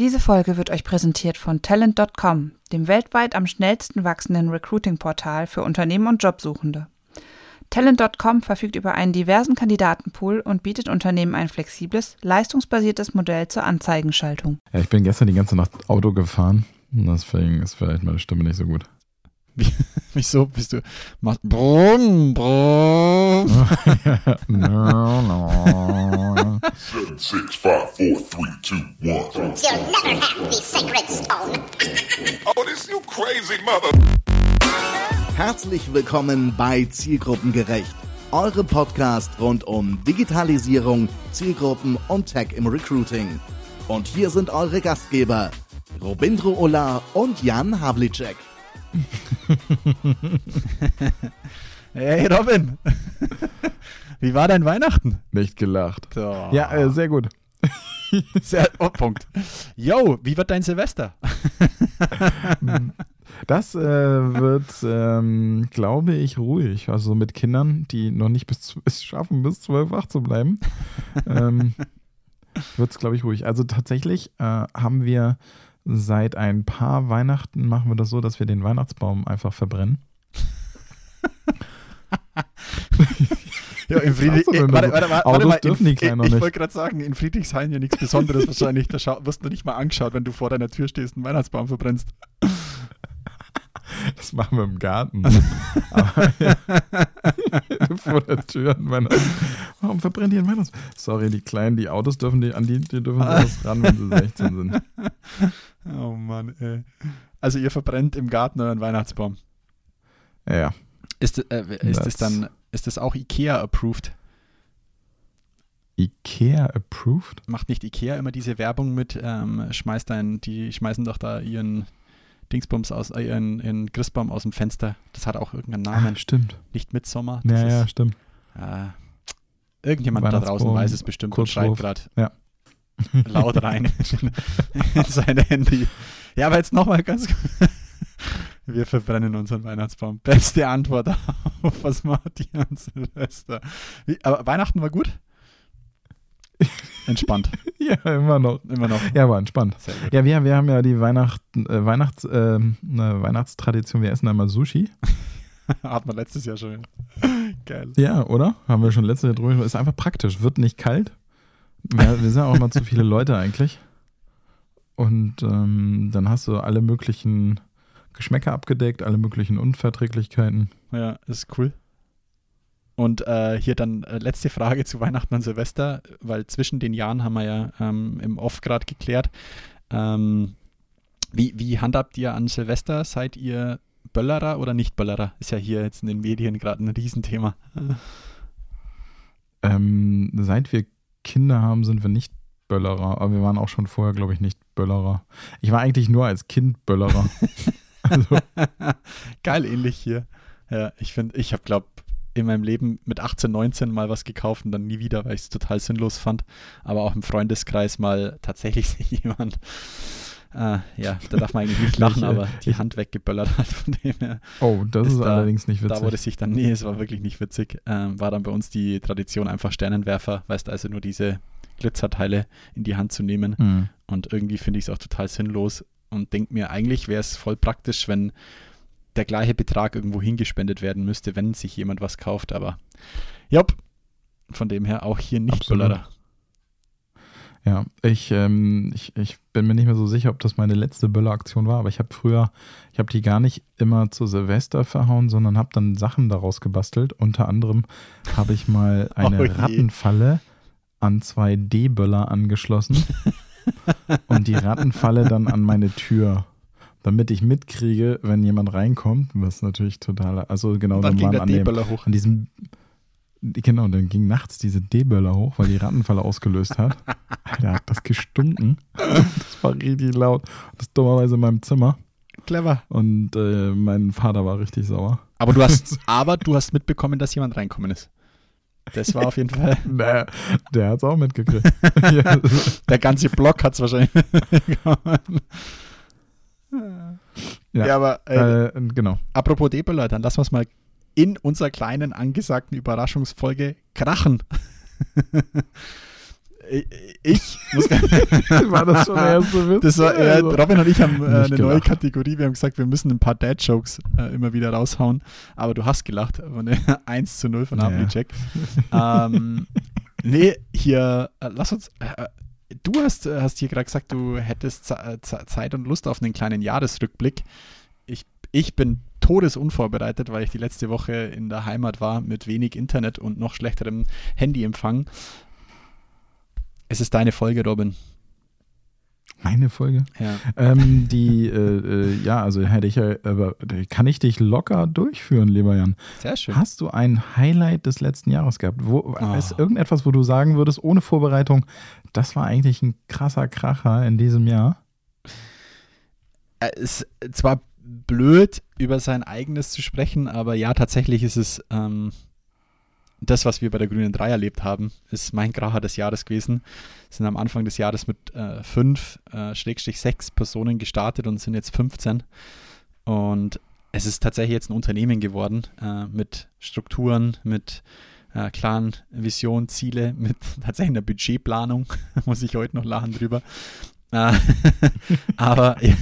Diese Folge wird euch präsentiert von Talent.com, dem weltweit am schnellsten wachsenden Recruiting-Portal für Unternehmen und Jobsuchende. Talent.com verfügt über einen diversen Kandidatenpool und bietet Unternehmen ein flexibles, leistungsbasiertes Modell zur Anzeigenschaltung. Ja, ich bin gestern die ganze Nacht Auto gefahren. Deswegen ist vielleicht meine Stimme nicht so gut. Wie, wieso bist du? Machst brumm, brumm. no, no. Seven, six, five, four, three, two, one. You'll never have the sacred stone. Oh, this you crazy mother. Herzlich willkommen bei Zielgruppengerecht, eure Podcast rund um Digitalisierung, Zielgruppen und Tech im Recruiting. Und hier sind eure Gastgeber, Robindro Ola und Jan Havlicek. Hey Robin, wie war dein Weihnachten? Nicht gelacht. So. Ja, äh, sehr gut. Sehr, oh, Punkt. Yo, wie wird dein Silvester? Das äh, wird, ähm, glaube ich, ruhig. Also mit Kindern, die noch nicht bis es schaffen, bis zwölf wach zu bleiben, ähm, wird es, glaube ich, ruhig. Also tatsächlich äh, haben wir seit ein paar Weihnachten machen wir das so, dass wir den Weihnachtsbaum einfach verbrennen. Ja, in Friedrich, hast du denn äh, warte, warte, warte, Autos warte mal, dürfen die in, Kleinen noch ich nicht. wollte gerade sagen, in Friedrichshain ja nichts Besonderes wahrscheinlich. Da wirst du nicht mal angeschaut, wenn du vor deiner Tür stehst und einen Weihnachtsbaum verbrennst. Das machen wir im Garten. Aber ja, vor der Tür. an Weihnachten. Warum verbrennt ihr ein Weihnachtsbaum? Sorry, die Kleinen, die Autos dürfen die, an die, die dürfen erst ran, wenn sie 16 sind. Oh Mann, ey. Also ihr verbrennt im Garten euren Weihnachtsbaum. Ja, Ist, äh, ist das dann, ist das auch IKEA-approved? Ikea approved? Macht nicht IKEA immer diese Werbung mit, ähm, schmeißt ein, die schmeißen doch da ihren Dingsbums aus, äh, ihren, ihren Christbaum aus dem Fenster. Das hat auch irgendeinen Namen. Ah, stimmt. Nicht Midsommer. Ja, ja, ist, stimmt. äh, irgendjemand da draußen weiß es bestimmt und schreit gerade Ja. laut rein in sein Handy. Ja, aber jetzt nochmal ganz kurz. Wir verbrennen unseren Weihnachtsbaum. Beste Antwort auf was macht ihr an Silvester? Wie, aber Weihnachten war gut? Entspannt, Ja, immer noch. immer noch. Ja, war entspannt. Ja, wir, wir haben ja die Weihnachten, äh, Weihnachts, eine Weihnachtstradition. Wir essen einmal Sushi. Hat man letztes Jahr schon. Geil. Ja, oder? Haben wir schon letztes Jahr drüber. Ist einfach praktisch. Wird nicht kalt. Wir, wir sind auch immer zu viele Leute eigentlich. Und ähm, dann hast du alle möglichen Geschmäcker abgedeckt, alle möglichen Unverträglichkeiten. Ja, ist cool. Und äh, hier dann äh, letzte Frage zu Weihnachten und Silvester, weil zwischen den Jahren haben wir ja ähm, im Off gerade geklärt. Ähm, wie, wie handhabt ihr an Silvester? Seid ihr Böllerer oder nicht Böllerer? Ist ja hier jetzt in den Medien gerade ein Riesenthema. Ähm, seit wir Kinder haben, sind wir nicht Böllerer. Aber wir waren auch schon vorher, glaube ich, nicht Böllerer. Ich war eigentlich nur als Kind Böllerer. also, Geil, ähnlich hier. Ja, ich finde, ich habe, glaube in meinem Leben mit 18, 19 mal was gekauft und dann nie wieder, weil ich es total sinnlos fand. Aber auch im Freundeskreis mal tatsächlich sich jemand, äh, ja, da darf man eigentlich nicht lachen, äh, aber die Hand weggeböllert hat von dem her. oh, das ist, Ist da- allerdings nicht Da wurde witzig. sich dann, nee, es war wirklich nicht witzig, ähm, war dann bei uns die Tradition einfach Sternenwerfer, weißt du, also nur diese Glitzerteile in die Hand zu nehmen. Hm. Und irgendwie finde ich es auch total sinnlos und denke mir, eigentlich wäre es voll praktisch, wenn der gleiche Betrag irgendwo hingespendet werden müsste, wenn sich jemand was kauft. Aber jopp, von dem her auch hier nicht Absolut. Ja, ich, ähm, ich, ich bin mir nicht mehr so sicher, ob das meine letzte Bölleraktion war, aber ich habe früher, ich habe die gar nicht immer zu Silvester verhauen, sondern habe dann Sachen daraus gebastelt. Unter anderem habe ich mal eine Oh. Rattenfalle an zwei D-Böller angeschlossen und die Rattenfalle dann an meine Tür, damit ich mitkriege, wenn jemand reinkommt, was natürlich total, also genau, Und dann ging an dem, hoch. an diesem, genau, dann ging nachts diese D-Böller hoch, weil die Rattenfalle ausgelöst hat. Alter, hat das gestunken. Das war richtig laut. Das dummerweise in meinem Zimmer. Clever. Und äh, mein Vater war richtig sauer. Aber du hast, aber du hast mitbekommen, dass jemand reinkommen ist. Das war auf jeden Fall. Der, der hat es auch mitgekriegt. Der ganze Block hat es wahrscheinlich mitbekommen. Ja. Ja, aber äh, äh, genau. apropos D-Böller, dann lassen wir es mal in unserer kleinen angesagten Überraschungsfolge krachen. Ich, muss War das schon der erste Witz? Das war, äh, Also, Robin und ich haben äh, eine nicht neue gelacht. Kategorie. Wir haben gesagt, wir müssen ein paar Dad-Jokes äh, immer wieder raushauen. Aber du hast gelacht. Von der 1 zu 0 von Ja. Havlicek. ähm, nee, hier, äh, lass uns. Äh, du hast, äh, hast hier gerade gesagt, du hättest Ze- äh, Ze- Zeit und Lust auf einen kleinen Jahresrückblick. Ich, ich bin todesunvorbereitet, weil ich die letzte Woche in der Heimat war mit wenig Internet und noch schlechterem Handyempfang. Es ist deine Folge, Robin. Meine Folge. Ja. Ähm, die, äh, äh, ja, also hätte ich ja, aber kann ich dich locker durchführen, lieber Jan. Sehr schön. Hast du ein Highlight des letzten Jahres gehabt? Wo, Ah. Ist irgendetwas, wo du sagen würdest, ohne Vorbereitung, das war eigentlich ein krasser Kracher in diesem Jahr? äh, es ist zwar blöd, über sein eigenes zu sprechen, aber ja, tatsächlich ist es ähm, das, was wir bei der Grünen 3 erlebt haben, ist mein Kracher des Jahres gewesen. Sind am Anfang des Jahres mit äh, fünf, äh, Schrägstrich sechs Personen gestartet und sind jetzt 15. Und es ist tatsächlich jetzt ein Unternehmen geworden äh, mit Strukturen, mit äh, klaren Visionen, Ziele, mit tatsächlich einer Budgetplanung. Muss ich heute noch lachen drüber. Äh, aber Nicht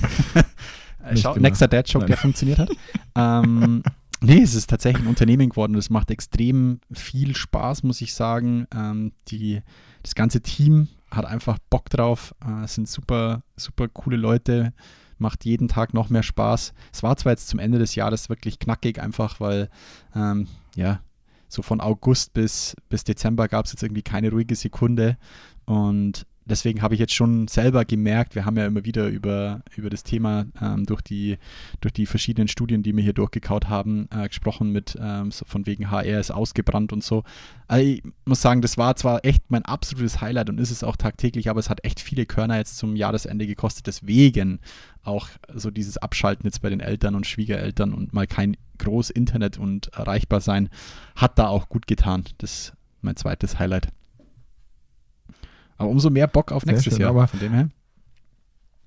Schau, gemacht. nächster Dad-Joke, der funktioniert hat. ähm, nee, es ist tatsächlich ein Unternehmen geworden und es macht extrem viel Spaß, muss ich sagen. Ähm, die, das ganze Team hat einfach Bock drauf. Äh, sind super, super coole Leute. Macht jeden Tag noch mehr Spaß. Es war zwar jetzt zum Ende des Jahres wirklich knackig, einfach weil, ähm, ja, so von August bis, bis Dezember gab es jetzt irgendwie keine ruhige Sekunde. Und deswegen habe ich jetzt schon selber gemerkt, wir haben ja immer wieder über, über das Thema ähm, durch, die, durch die verschiedenen Studien, die wir hier durchgekaut haben, äh, gesprochen mit ähm, so von wegen HR ist ausgebrannt und so. Also ich muss sagen, das war zwar echt mein absolutes Highlight und ist es auch tagtäglich, aber es hat echt viele Körner jetzt zum Jahresende gekostet. Deswegen auch so dieses Abschalten jetzt bei den Eltern und Schwiegereltern und mal kein groß Internet und erreichbar sein, hat da auch gut getan. Das ist mein zweites Highlight. Aber umso mehr Bock auf nächstes schön, Jahr. aber- von dem her.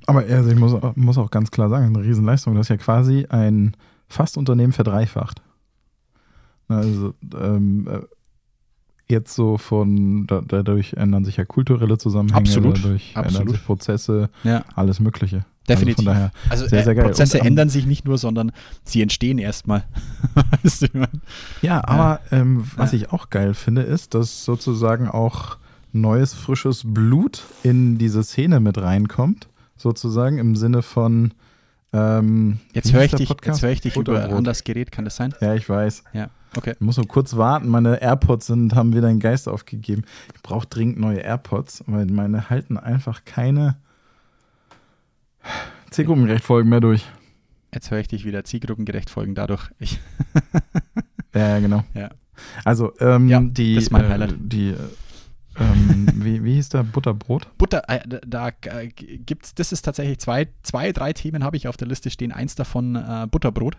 Aber also ich muss, muss auch ganz klar sagen, eine Riesenleistung. Das ist ja quasi ein Fastunternehmen verdreifacht. Na, Also ähm, äh, jetzt so von, da, dadurch ändern sich ja kulturelle Zusammenhänge, Absolut, dadurch ändern absolut. sich Prozesse, Ja, alles Mögliche. definitiv. Also von daher, Also sehr, äh, sehr. Prozesse Und, ähm, ändern sich nicht nur, sondern sie entstehen erstmal. Ja, aber ähm, was Ja. ich auch geil finde, ist, dass sozusagen auch neues, frisches Blut in diese Szene mit reinkommt. Sozusagen im Sinne von. Ähm, Jetzt höre ich dich, jetzt höre ich dich über Butterbrot. an das Gerät, kann das sein? Ja, ich weiß. Ja, okay. Ich muss nur kurz warten. Meine AirPods sind, haben wieder den Geist aufgegeben. Ich brauche dringend neue AirPods, weil meine halten einfach keine Zielgruppenrechtfolgen mehr durch. Jetzt höre ich dich wieder zielgruppengerecht folgen dadurch. Ich, Ja, genau. Ja. Also, ähm, Ja, die, das ist mein äh, Highlight. die, ähm, wie, wie hieß der Butterbrot? Butter, äh, da äh, gibt's, das ist tatsächlich zwei, zwei, drei Themen habe ich auf der Liste stehen. Eins davon äh, Butterbrot.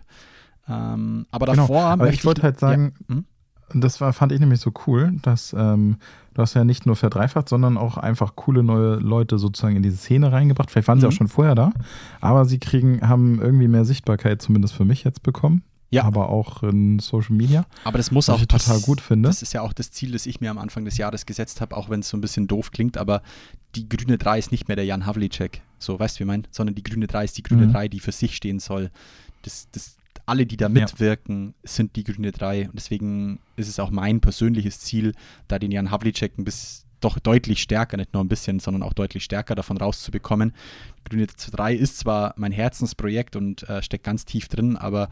Ähm, aber Genau, davor aber möchte ich wollte halt sagen, Ja, hm? das war, fand ich nämlich so cool, dass ähm, du hast ja nicht nur verdreifacht, sondern auch einfach coole neue Leute sozusagen in diese Szene reingebracht. Vielleicht waren sie Mhm. auch schon vorher da, aber sie kriegen, haben irgendwie mehr Sichtbarkeit, zumindest für mich jetzt bekommen. Ja. Aber auch in Social Media. Aber das muss Was auch ich total gut finde. Das ist ja auch das Ziel, das ich mir am Anfang des Jahres gesetzt habe, auch wenn es so ein bisschen doof klingt, aber die grüne 3 ist nicht mehr der Jan Havlicek, so weißt du, wie ich mein, sondern die grüne 3 ist die grüne Mhm. 3, die für sich stehen soll. Das, das, alle, die da mitwirken, sind die grüne 3 und deswegen ist es auch mein persönliches Ziel, da den Jan Havlicek ein bisschen doch deutlich stärker, nicht nur ein bisschen, sondern auch deutlich stärker davon rauszubekommen. Grüne 3 ist zwar mein Herzensprojekt und äh, steckt ganz tief drin, aber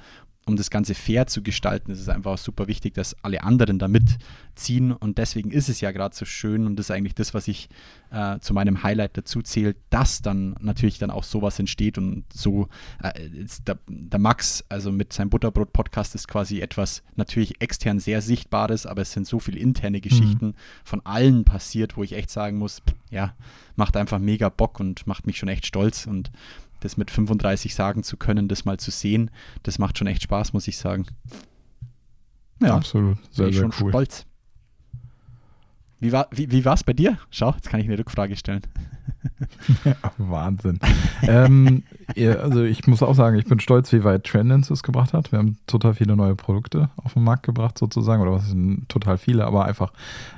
um das Ganze fair zu gestalten, ist es einfach auch super wichtig, dass alle anderen da mitziehen. Und deswegen ist es ja gerade so schön und das ist eigentlich das, was ich äh, zu meinem Highlight dazu zählt, dass dann natürlich dann auch sowas entsteht und so äh, der, der Max, also mit seinem Butterbrot-Podcast ist quasi etwas natürlich extern sehr Sichtbares, aber es sind so viele interne Geschichten von allen passiert, wo ich echt sagen muss, ja, macht einfach mega Bock und macht mich schon echt stolz und das mit 35 sagen zu können, das mal zu sehen, das macht schon echt Spaß, muss ich sagen. Ja, Absolut. Sehr, ich sehr schon cool. stolz. Wie war wie, wie es bei dir? Schau, jetzt kann ich eine Rückfrage stellen. Wahnsinn. ähm, also ich muss auch sagen, ich bin stolz, wie weit Trendens es gebracht hat. Wir haben total viele neue Produkte auf den Markt gebracht sozusagen, oder was sind total viele, aber einfach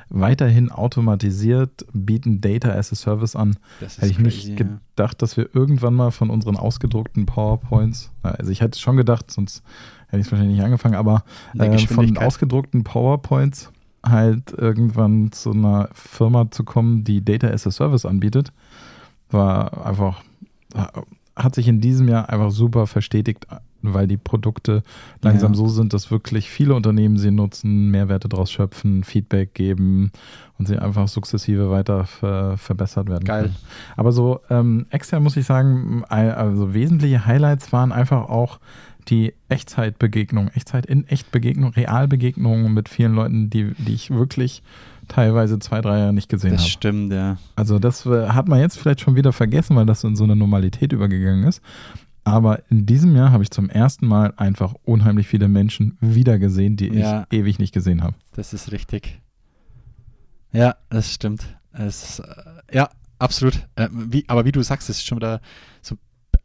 weiterhin automatisiert bieten Data as a Service an. Das Hätte ich crazy, nicht gedacht, dass wir irgendwann mal von unseren ausgedruckten PowerPoints, also ich hätte es schon gedacht, sonst hätte ich es wahrscheinlich nicht angefangen, aber äh, von ausgedruckten PowerPoints halt irgendwann zu einer Firma zu kommen, die Data as a Service anbietet, war einfach, hat sich in diesem Jahr einfach super verstetigt, weil die Produkte langsam Ja. so sind, dass wirklich viele Unternehmen sie nutzen, Mehrwerte daraus schöpfen, Feedback geben und sie einfach sukzessive weiter ver verbessert werden Geil. können. Aber so ähm, extern muss ich sagen, also wesentliche Highlights waren einfach auch die Echtzeitbegegnung, Echtzeit in Echtbegegnung, Realbegegnungen mit vielen Leuten, die, die ich wirklich teilweise zwei, drei Jahre nicht gesehen Das habe. stimmt, ja. Also das äh, hat man jetzt vielleicht schon wieder vergessen, weil das in so eine Normalität übergegangen ist. Aber in diesem Jahr habe ich zum ersten Mal einfach unheimlich viele Menschen wiedergesehen, die Ja. ich ewig nicht gesehen habe. Das ist richtig. Ja, das stimmt. Es, äh, ja, absolut. Äh, wie, aber wie du sagst, es ist schon wieder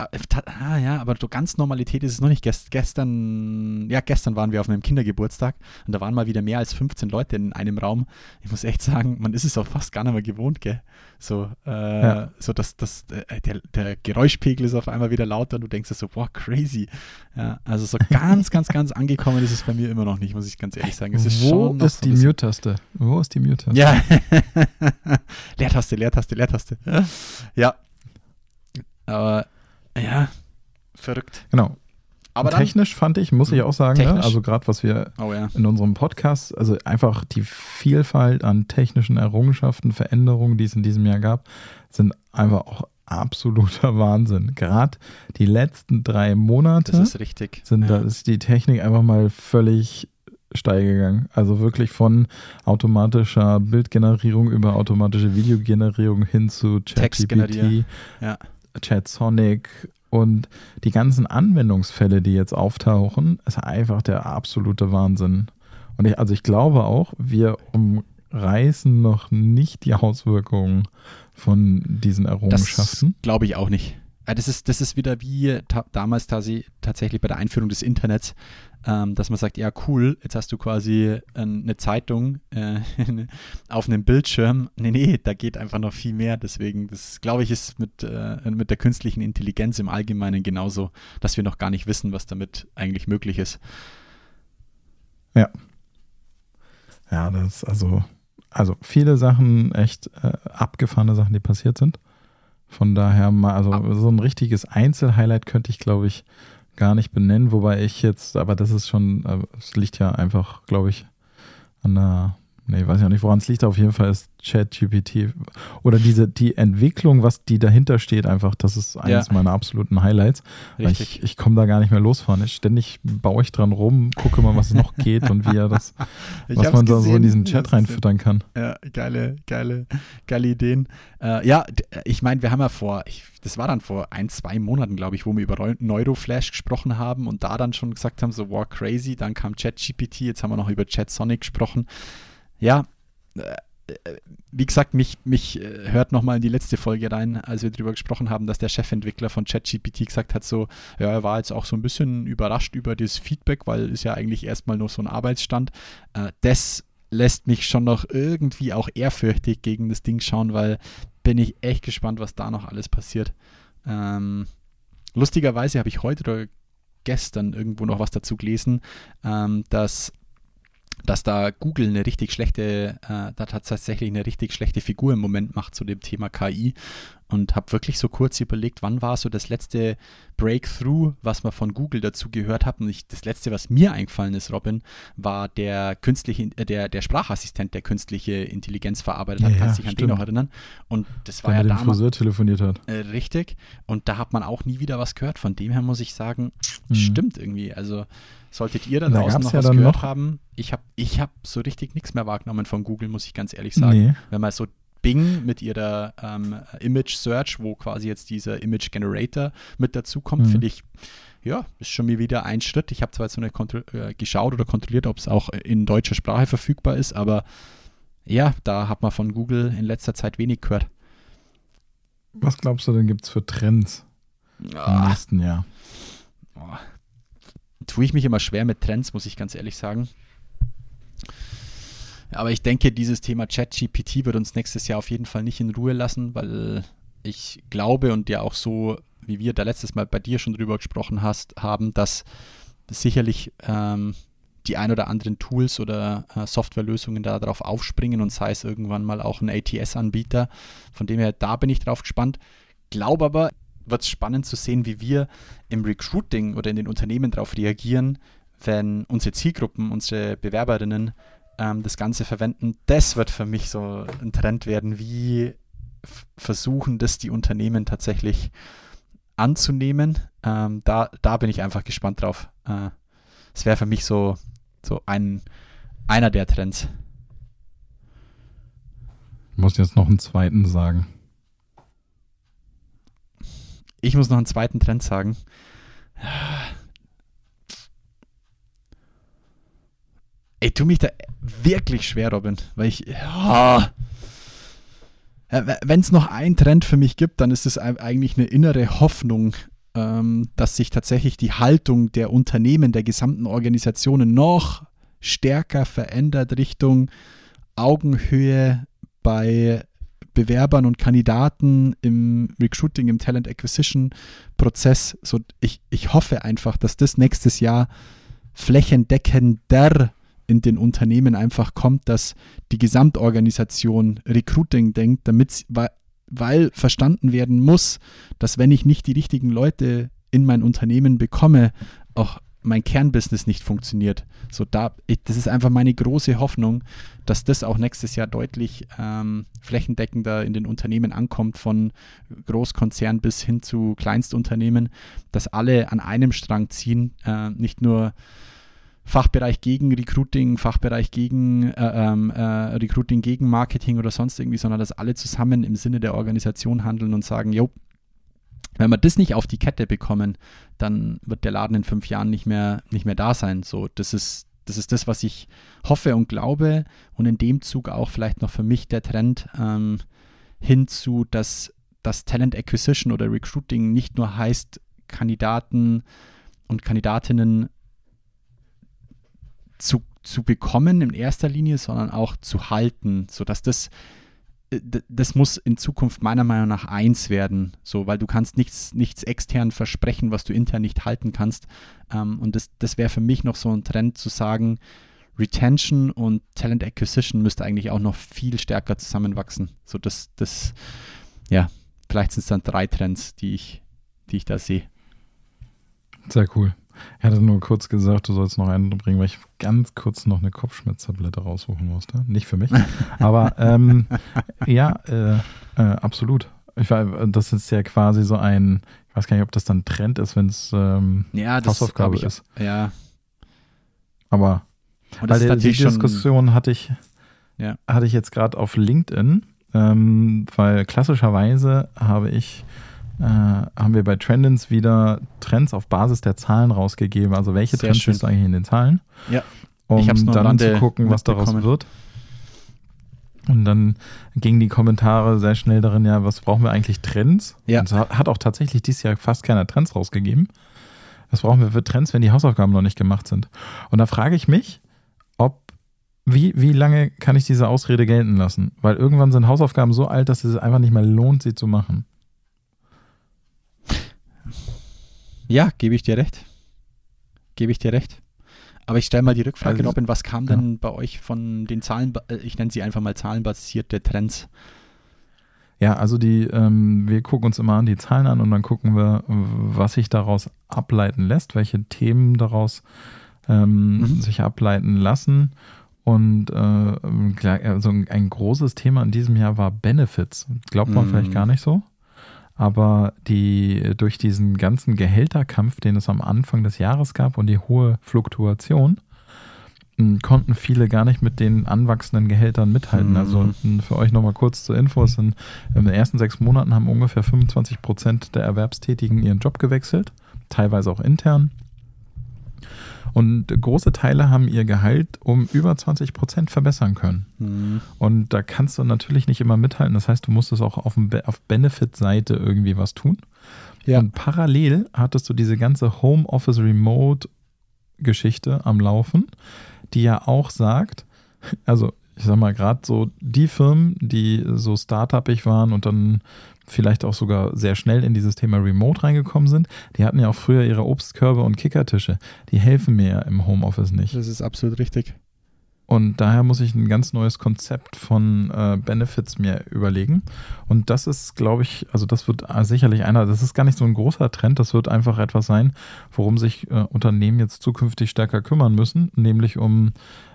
Ah, ja, aber so ganz Normalität ist es noch nicht. Gest, gestern, ja, gestern waren wir auf einem Kindergeburtstag und da waren mal wieder mehr als 15 Leute in einem Raum. Ich muss echt sagen, man ist es auch fast gar nicht mehr gewohnt, gell? So, äh, Ja. so dass das, äh, der, der Geräuschpegel ist auf einmal wieder lauter und du denkst dir so, boah, crazy. Ja, also so ganz, ganz, ganz angekommen ist es bei mir immer noch nicht, muss ich ganz ehrlich sagen. Es ist Wo schon ist die Mute-Taste? Wo ist die Mute-Taste? ja. Leertaste, Leertaste, Leertaste. Ja. Aber ja, verrückt. Genau. Aber dann, technisch fand ich, muss ich auch sagen, ne? Also gerade was wir oh ja. in unserem Podcast, also einfach die Vielfalt an technischen Errungenschaften, Veränderungen, die es in diesem Jahr gab, sind einfach auch absoluter Wahnsinn. Gerade die letzten drei Monate Das ist richtig. sind, ja. da ist die Technik einfach mal völlig steil gegangen. Also wirklich von automatischer Bildgenerierung über automatische Videogenerierung hin zu ChatGPT, generieren. ChatSonic und die ganzen Anwendungsfälle, die jetzt auftauchen, ist einfach der absolute Wahnsinn. Und ich, also ich glaube auch, wir umreißen noch nicht die Auswirkungen von diesen Das Errungenschaften. glaube ich auch nicht. Äh, Das ist, das ist wieder wie ta damals tasi- tatsächlich bei der Einführung des Internets, ähm, dass man sagt, ja cool, jetzt hast du quasi äh, eine Zeitung äh, auf einem Bildschirm. Nee, nee, da geht einfach noch viel mehr. Deswegen, das glaube ich, ist mit, äh, mit der künstlichen Intelligenz im Allgemeinen genauso, dass wir noch gar nicht wissen, was damit eigentlich möglich ist. Ja, das ist also, also viele Sachen, echt äh, abgefahrene Sachen, die passiert sind. Von daher mal, also Ah. so ein richtiges Einzelhighlight könnte ich, glaube ich, gar nicht benennen, wobei ich jetzt, aber das ist schon, äh, es liegt ja einfach, glaube ich, an der, nee, weiß auch nicht, woran es liegt, auf jeden Fall ist ChatGPT oder diese, die Entwicklung, was die dahinter steht, einfach, das ist eines Ja. meiner absoluten Highlights. Ich, ich komme da gar nicht mehr los von. Ich, ständig baue ich dran rum, gucke mal, was noch geht und wie er das, Ich was man da so in diesen Chat reinfüttern kann. Ja, geile, geile, geile Ideen. Äh, ja, ich meine, wir haben ja vor, ich, das war dann vor ein, zwei Monaten, glaube ich, wo wir über Neuroflash gesprochen haben und da dann schon gesagt haben, so, wow, crazy, dann kam ChatGPT, jetzt haben wir noch über ChatSonic gesprochen. Ja, äh, wie gesagt, mich, mich äh, hört nochmal in die letzte Folge rein, als wir darüber gesprochen haben, dass der Chefentwickler von ChatGPT gesagt hat, so, ja, er war jetzt auch so ein bisschen überrascht über das Feedback, weil ist ja eigentlich erstmal nur so ein Arbeitsstand. Äh, das lässt mich schon noch irgendwie auch ehrfürchtig gegen das Ding schauen, weil bin ich echt gespannt, was da noch alles passiert. Ähm, lustigerweise habe ich heute oder gestern irgendwo noch was dazu gelesen, ähm, dass dass da Google eine richtig schlechte, äh, da tatsächlich eine richtig schlechte Figur im Moment macht zu dem Thema KI und habe wirklich so kurz überlegt, wann war so das letzte Breakthrough, was man von Google dazu gehört hat. Und ich, das letzte, was mir eingefallen ist, Robin, war der künstliche, äh, der, der Sprachassistent, der künstliche Intelligenz verarbeitet hat. Ja, Kannst dich an den stimmt. noch erinnern? Und das war Der ja mit dem damals. Friseur telefoniert hat. Äh, richtig. Und da hat man auch nie wieder was gehört. Von dem her muss ich sagen, Mhm. stimmt irgendwie. Also solltet ihr da Da draußen noch ja was gehört noch- haben? Ich habe ich hab so richtig nichts mehr wahrgenommen von Google, muss ich ganz ehrlich sagen. Nee. Wenn man so Bing mit ihrer ähm, Image Search, wo quasi jetzt dieser Image Generator mit dazukommt, Mhm. finde ich, ja, ist schon mir wieder ein Schritt. Ich habe zwar jetzt noch nicht äh, geschaut oder kontrolliert, ob es auch in deutscher Sprache verfügbar ist, aber ja, da hat man von Google in letzter Zeit wenig gehört. Was glaubst du denn gibt es für Trends, im Ah, nächsten Jahr. tue ich mich immer schwer mit Trends, muss ich ganz ehrlich sagen. Aber ich denke, dieses Thema ChatGPT wird uns nächstes Jahr auf jeden Fall nicht in Ruhe lassen, weil ich glaube und ja auch so, wie wir da letztes Mal bei dir schon drüber gesprochen hast, haben, dass sicherlich ähm, die ein oder anderen Tools oder äh, Softwarelösungen darauf aufspringen und sei es irgendwann mal auch ein ATS-Anbieter. Von dem her, da bin ich drauf gespannt. Glaube aber, wird es spannend zu sehen, wie wir im Recruiting oder in den Unternehmen darauf reagieren, wenn unsere Zielgruppen, unsere Bewerberinnen ähm, das Ganze verwenden. Das wird für mich so ein Trend werden, wie versuchen das die Unternehmen tatsächlich anzunehmen. Ähm, da, da bin ich einfach gespannt drauf. Äh, Es wäre für mich so, so ein, einer der Trends. Ich muss jetzt noch einen zweiten sagen. Ich muss noch einen zweiten Trend sagen. Ey, tu mich da wirklich schwer, Robin, weil ich. Ja, Wenn es noch einen Trend für mich gibt, dann ist es ei- eigentlich eine innere Hoffnung, ähm, dass sich tatsächlich die Haltung der Unternehmen, der gesamten Organisationen noch stärker verändert Richtung Augenhöhe bei Bewerbern und Kandidaten im Recruiting, im Talent Acquisition Prozess. So, ich, ich hoffe einfach, dass das nächstes Jahr flächendeckender in den Unternehmen einfach kommt, dass die Gesamtorganisation Recruiting denkt, damit weil, verstanden werden muss, dass wenn ich nicht die richtigen Leute in mein Unternehmen bekomme, auch mein Kernbusiness nicht funktioniert. So da, ich, das ist einfach meine große Hoffnung, dass das auch nächstes Jahr deutlich ähm, flächendeckender in den Unternehmen ankommt, von Großkonzern bis hin zu Kleinstunternehmen, dass alle an einem Strang ziehen, äh, nicht nur Fachbereich gegen Recruiting, Fachbereich gegen äh, ähm, äh, Recruiting gegen Marketing oder sonst irgendwie, sondern dass alle zusammen im Sinne der Organisation handeln und sagen, jo, wenn wir das nicht auf die Kette bekommen, dann wird der Laden in fünf Jahren nicht mehr, nicht mehr da sein. So, das ist, das ist das, was ich hoffe und glaube. Und in dem Zug auch vielleicht noch für mich der Trend ähm, hinzu, dass das Talent Acquisition oder Recruiting nicht nur heißt, Kandidaten und Kandidatinnen zu, zu bekommen in erster Linie, sondern auch zu halten, sodass das äh, das muss in Zukunft meiner Meinung nach eins werden, so, weil du kannst nichts, nichts extern versprechen, was du intern nicht halten kannst. Ähm, und das, das wäre für mich noch so ein Trend zu sagen, Retention und Talent Acquisition müsste eigentlich auch noch viel stärker zusammenwachsen. So, das, das, ja, vielleicht sind es dann drei Trends, die ich, die ich da sehe. Sehr cool. Ich hatte nur kurz gesagt, du sollst noch einen bringen, weil ich ganz kurz noch eine Kopfschmerztablette raussuchen musste. Nicht für mich. Aber ähm, ja, äh, äh, absolut. Ich war, das ist ja quasi so ein, ich weiß gar nicht, ob das dann Trend ist, wenn es ähm, Ja, das Hausaufgabe ich, ist. Ja, Aber und weil ist die, die. Diskussion hatte ich, Ja. hatte ich jetzt gerade auf LinkedIn, ähm, weil klassischerweise habe ich äh, haben wir bei Trendins wieder Trends auf Basis der Zahlen rausgegeben. Also welche Sehr Trends du eigentlich in den Zahlen? Ja. Um dann zu gucken, was daraus wird. Und dann gingen die Kommentare sehr schnell darin, ja, was brauchen wir eigentlich Trends? Ja. Und es hat hat auch tatsächlich dieses Jahr fast keiner Trends rausgegeben. Was brauchen wir für Trends, wenn die Hausaufgaben noch nicht gemacht sind? Und da frage ich mich, ob, wie, wie lange kann ich diese Ausrede gelten lassen? Weil irgendwann sind Hausaufgaben so alt, dass es einfach nicht mehr lohnt, sie zu machen. Ja, gebe ich dir recht. Gebe ich dir recht. Aber ich stelle mal die Rückfrage, Also, Robin, was kam denn bei euch von den Zahlen, äh, ich nenne sie einfach mal zahlenbasierte Trends? Ja, also die, ähm, wir gucken uns immer an die Zahlen an und dann gucken wir, was sich daraus ableiten lässt, welche Themen daraus ähm, Mhm. sich ableiten lassen. Und äh, also ein großes Thema in diesem Jahr war Benefits. Glaubt man Mhm. vielleicht gar nicht so. Aber die durch diesen ganzen Gehälterkampf, den es am Anfang des Jahres gab und die hohe Fluktuation, mh, konnten viele gar nicht mit den anwachsenden Gehältern mithalten. Mhm. Also mh, für euch nochmal kurz zur Info, es sind, in den ersten sechs Monaten haben ungefähr 25 Prozent der Erwerbstätigen ihren Job gewechselt, teilweise auch intern. Und große Teile haben ihr Gehalt um über 20 Prozent verbessern können. Hm. Und da kannst du natürlich nicht immer mithalten. Das heißt, du musst es auch auf, Be auf Benefit-Seite irgendwie was tun. Ja. Und parallel hattest du diese ganze Homeoffice Remote Geschichte am Laufen, die ja auch sagt, also ich sag mal, gerade so die Firmen, die so startupig waren und dann vielleicht auch sogar sehr schnell in dieses Thema Remote reingekommen sind, die hatten ja auch früher ihre Obstkörbe und Kickertische. Die helfen mir ja im Homeoffice nicht. Das ist absolut richtig. Und daher muss ich ein ganz neues Konzept von äh, Benefits mir überlegen. Und das ist, glaube ich, also das wird äh, sicherlich einer, das ist gar nicht so ein großer Trend, das wird einfach etwas sein, worum sich äh, Unternehmen jetzt zukünftig stärker kümmern müssen, nämlich um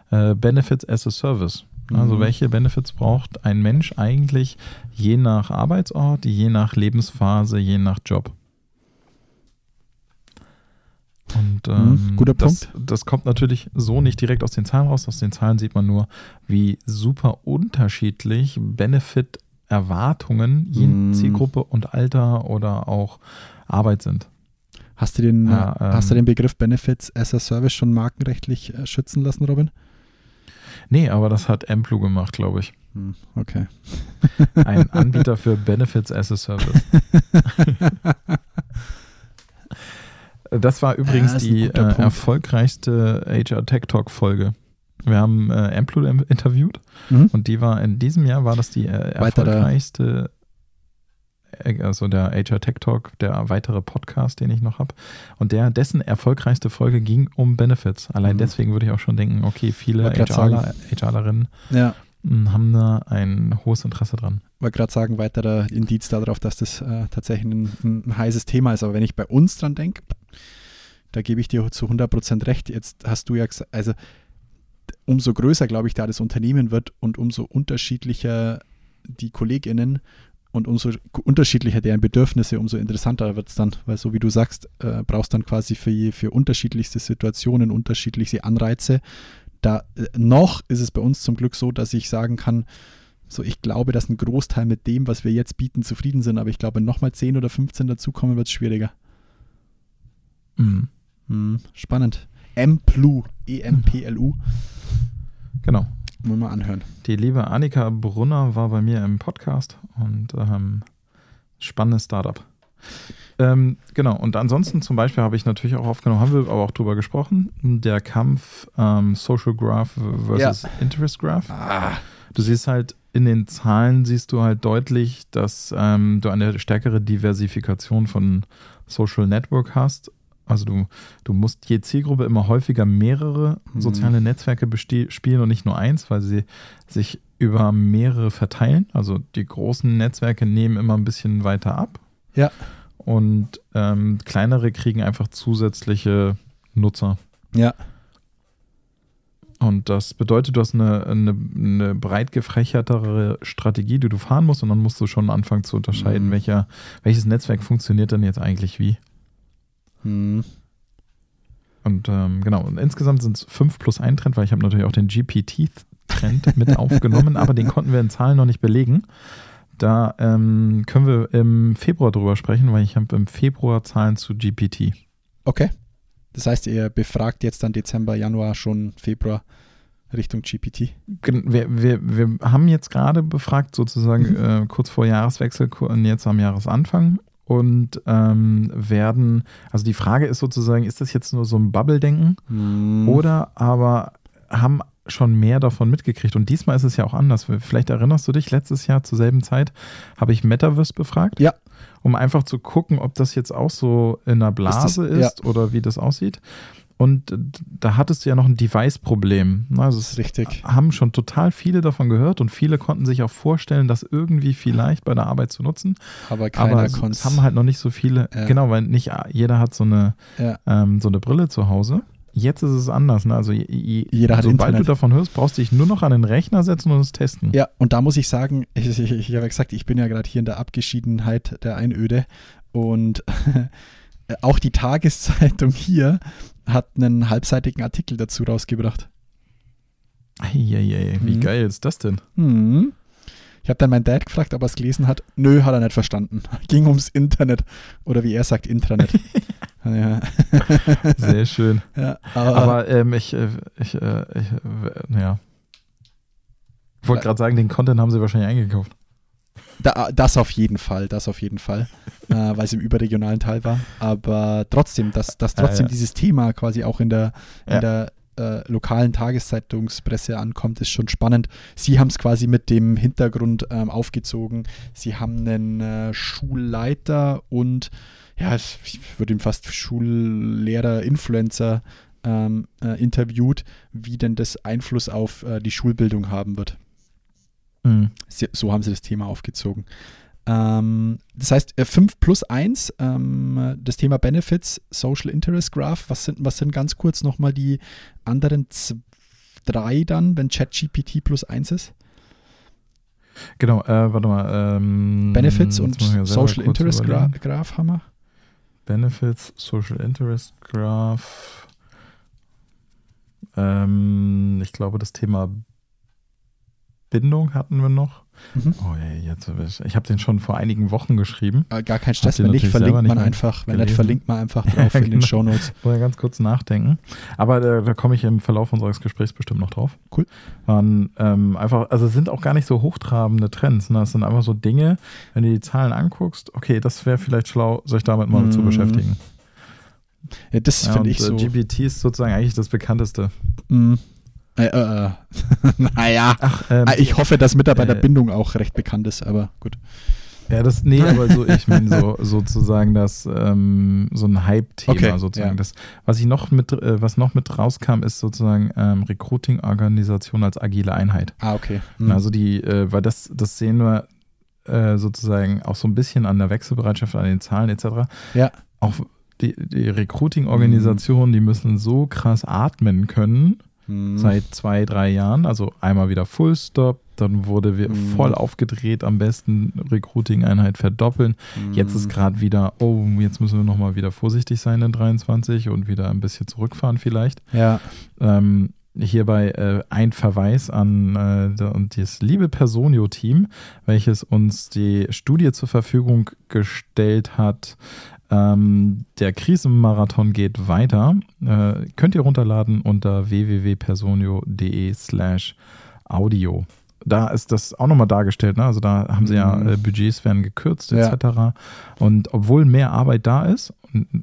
äh, Benefits as a Service. Also Mhm. welche Benefits braucht ein Mensch eigentlich je nach Arbeitsort, je nach Lebensphase, je nach Job? Und ähm, Mhm, guter das, Punkt. das kommt natürlich so nicht direkt aus den Zahlen raus. Aus den Zahlen sieht man nur, wie super unterschiedlich Benefit-Erwartungen je Mhm. Zielgruppe und Alter oder auch Arbeit sind. Hast du den, Ja, äh, hast du ähm, den Begriff Benefits as a Service schon markenrechtlich äh, schützen lassen, Robin? Nee, aber das hat Amplu gemacht, glaube ich. Hm, okay. Ein Anbieter für Benefits as a Service. Das war übrigens Ja, ein die äh, erfolgreichste HR Tech Talk Folge. Wir haben äh, Amplu interviewt Mhm. und die war in diesem Jahr war das die äh, erfolgreichste, also der HR Tech Talk, der weitere Podcast, den ich noch habe. Und der dessen erfolgreichste Folge ging um Benefits. Allein Mhm. deswegen würde ich auch schon denken, okay, viele HRler, HRlerinnen Ja, mh, haben da ein hohes Interesse dran. wollte gerade sagen, weiterer Indiz darauf, dass das äh, tatsächlich ein, ein, ein heißes Thema ist. Aber wenn ich bei uns dran denke, da gebe ich dir zu 100% recht. Jetzt hast du ja gesagt, also umso größer, glaube ich, da das Unternehmen wird und umso unterschiedlicher die KollegInnen und umso unterschiedlicher deren Bedürfnisse, umso interessanter wird es dann, weil so wie du sagst, äh, brauchst dann quasi für, für unterschiedlichste Situationen unterschiedlichste Anreize. Da äh, noch ist es bei uns zum Glück so, dass ich sagen kann, so ich glaube, dass ein Großteil mit dem, was wir jetzt bieten, zufrieden sind, aber ich glaube, nochmal 10 oder 15 dazukommen, wird es schwieriger. Mhm. Hm, spannend. M-Plu, E-M-P-L-U. Genau. Muss mal anhören. Die liebe Annika Brunner war bei mir im Podcast und ähm, spannendes Startup. Ähm, genau, und ansonsten zum Beispiel habe ich natürlich auch aufgenommen, haben wir aber auch drüber gesprochen, der Kampf ähm, Social Graph versus Interest Graph. Ah, Du siehst halt in den Zahlen, siehst du halt deutlich, dass ähm, du eine stärkere Diversifikation von Social Network hast. Also du, du musst je Zielgruppe immer häufiger mehrere Mhm. soziale Netzwerke spielen und nicht nur eins, weil sie sich über mehrere verteilen. Also die großen Netzwerke nehmen immer ein bisschen weiter ab. Ja. Und ähm, kleinere kriegen einfach zusätzliche Nutzer. ja. Und das bedeutet, du hast eine, eine, eine breit gefächertere Strategie, die du fahren musst, und dann musst du schon anfangen zu unterscheiden, Mhm. welcher, welches Netzwerk funktioniert denn jetzt eigentlich wie. Hm. Und ähm, genau, und insgesamt sind es 5 plus 1 Trend, weil ich habe natürlich auch den GPT-Trend mit aufgenommen, aber den konnten wir in Zahlen noch nicht belegen. Da ähm, können wir im Februar drüber sprechen, weil ich habe im Februar Zahlen zu GPT. Okay. Das heißt, ihr befragt jetzt dann Dezember, Januar, schon Februar Richtung GPT. Wir, wir, wir haben jetzt gerade befragt, sozusagen äh, kurz vor Jahreswechsel und jetzt am Jahresanfang und ähm, werden, also die Frage ist sozusagen, ist das jetzt nur so ein Bubble-Denken Hm. oder aber haben schon mehr davon mitgekriegt und diesmal ist es ja auch anders. Vielleicht erinnerst du dich, letztes Jahr zur selben Zeit habe ich Metaverse befragt, Ja. um einfach zu gucken, ob das jetzt auch so in einer Blase ist, das- ja. oder wie das aussieht. Und da hattest du ja noch ein Device-Problem. Also Das es ist richtig. haben schon total viele davon gehört und viele konnten sich auch vorstellen, das irgendwie vielleicht bei der Arbeit zu nutzen. Aber keiner aber es, konnte es haben halt noch nicht so viele, Ja. genau, weil nicht jeder hat so eine, Ja. ähm, so eine Brille zu Hause. Jetzt ist es anders. Ne? Also je, je, Jeder hat sobald Internet. du davon hörst, brauchst du dich nur noch an den Rechner setzen und es testen. Ja, und da muss ich sagen, ich, ich, ich habe ja gesagt, ich bin ja gerade hier in der Abgeschiedenheit der Einöde und auch die Tageszeitung hier hat einen halbseitigen Artikel dazu rausgebracht. Eieiei, wie Mhm. geil ist das denn? Hm. Ich habe dann meinen Dad gefragt, ob er es gelesen hat. Nö, hat er nicht verstanden. Ging ums Internet oder wie er sagt, Intranet. ja. Sehr schön. ja, aber, Aber ähm, ich, äh, ich, äh, ich äh, ja. Ich wollte gerade sagen, den Content haben sie wahrscheinlich eingekauft. Da, das auf jeden Fall, das auf jeden Fall, äh, weil es im überregionalen Teil war. Aber trotzdem, dass, dass trotzdem Ja, ja. dieses Thema quasi auch in der, in Ja. der äh, lokalen Tageszeitungspresse ankommt, ist schon spannend. Sie haben es quasi mit dem Hintergrund ähm, aufgezogen. Sie haben einen äh, Schulleiter und ja, ich würde ihn fast Schullehrer, Influencer ähm, äh, interviewt, wie denn das Einfluss auf äh, die Schulbildung haben wird. Mhm. So haben sie das Thema aufgezogen. Ähm, das heißt, 5 plus 1, ähm, das Thema Benefits, Social Interest Graph, was sind, was sind ganz kurz nochmal die anderen drei dann, wenn ChatGPT plus 1 ist? Genau, äh, warte mal. Ähm, Benefits und Social Interest Gra. Graph haben wir. Benefits, Social Interest Graph. Ähm, ich glaube, das Thema Bindung hatten wir noch. Mhm. Oh, ey, jetzt, ich habe den schon vor einigen Wochen geschrieben. Äh, Gar kein Stress, wenn nicht, verlinkt nicht man mehr einfach, wenn nicht, verlinkt man einfach Ja, drauf in den genau. Shownotes. Vorher ganz kurz nachdenken. Aber da, da komme ich im Verlauf unseres Gesprächs bestimmt noch drauf. Cool. Waren, ähm, einfach, also es sind auch gar nicht so hochtrabende Trends. Ne? Es sind einfach so Dinge, wenn du die Zahlen anguckst, okay, das wäre vielleicht schlau, sich damit mal zu Mhm. beschäftigen. Ja, das Ja, finde ich so. äh, GPT ist sozusagen eigentlich das bekannteste. Mm. Äh, äh, äh. naja. Ach, ähm, Ah, Ich hoffe, dass Mitarbeiterbindung Äh, auch recht bekannt ist, aber gut. Ja, das, nee, aber so, ich meine so, sozusagen das, ähm, so ein Hype-Thema Okay, sozusagen. ja. Das, was ich noch mit, äh, was noch mit rauskam, ist sozusagen ähm, Recruiting-Organisation als agile Einheit. Ah, okay. Hm. Also die, äh, weil das, das sehen wir äh, sozusagen auch so ein bisschen an der Wechselbereitschaft, an den Zahlen etc. Ja. Auch die, die Recruiting-Organisationen, die müssen so krass atmen können Hm. seit zwei, drei Jahren. Also einmal wieder Full Stop, dann wurde wir Mhm. voll aufgedreht, am besten Recruiting-Einheit verdoppeln. Jetzt Hm. ist gerade wieder, oh, jetzt müssen wir nochmal wieder vorsichtig sein in 23 und wieder ein bisschen zurückfahren vielleicht. Ja. Ähm, hierbei äh, ein Verweis an äh, das liebe Personio-Team, welches uns die Studie zur Verfügung gestellt hat. Ähm, der Krisenmarathon geht weiter. Äh, könnt ihr runterladen unter www.personio.de slash audio. Da ist das auch nochmal dargestellt. Ne? Also da haben sie ja Mhm. äh, Budgets werden gekürzt Ja. etc. Und obwohl mehr Arbeit da ist,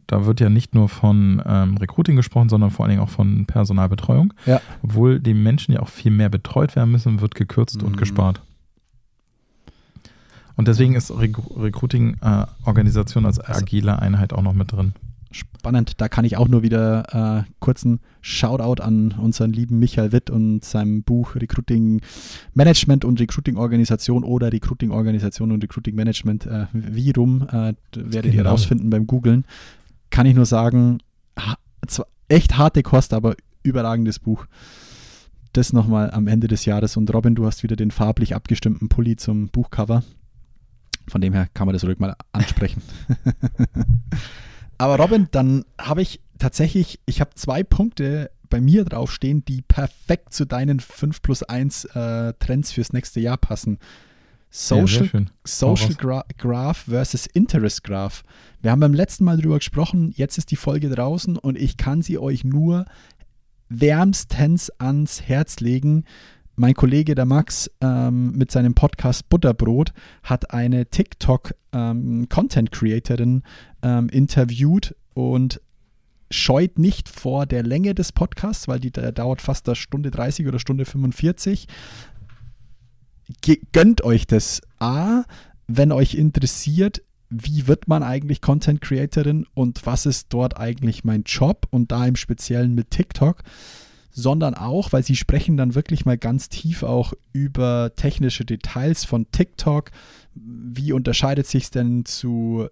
da wird ja nicht nur von ähm, Recruiting gesprochen, sondern vor allen Dingen auch von Personalbetreuung. Ja. Obwohl die Menschen ja auch viel mehr betreut werden müssen, wird gekürzt Mhm. und gespart. Und deswegen ist Rec Recruiting-Organisation als Also- agile Einheit auch noch mit drin. Spannend. Da kann ich auch nur wieder äh, kurzen Shoutout an unseren lieben Michael Witt und seinem Buch Recruiting Management und Recruiting Organisation oder Recruiting Organisation und Recruiting Management. Äh, wie rum äh, werdet ihr rausfinden beim Googlen. Kann ich nur sagen, ha zwar echt harte Kost, aber überragendes Buch. Das nochmal am Ende des Jahres. Und Robin, du hast wieder den farblich abgestimmten Pulli zum Buchcover. Von dem her kann man das ruhig mal ansprechen. Aber Robin, dann habe ich tatsächlich, ich habe zwei Punkte bei mir draufstehen, die perfekt zu deinen 5 plus 1 äh, Trends fürs nächste Jahr passen. Social, schön. Social. Gra Graph versus Interest Graph. Wir haben beim letzten Mal drüber gesprochen, jetzt ist die Folge draußen und ich kann sie euch nur wärmstens ans Herz legen. Mein Kollege, der Max, ähm, mit seinem Podcast Butterbrot hat eine TikTok-Content-Creatorin ähm, interviewt und scheut nicht vor der Länge des Podcasts, weil die der dauert fast eine Stunde 30 oder Stunde 45. Ge gönnt euch das. A, wenn euch interessiert, wie wird man eigentlich Content Creatorin und was ist dort eigentlich mein Job und da im Speziellen mit TikTok, sondern auch, weil sie sprechen dann wirklich mal ganz tief auch über technische Details von TikTok. Wie unterscheidet sich es denn zu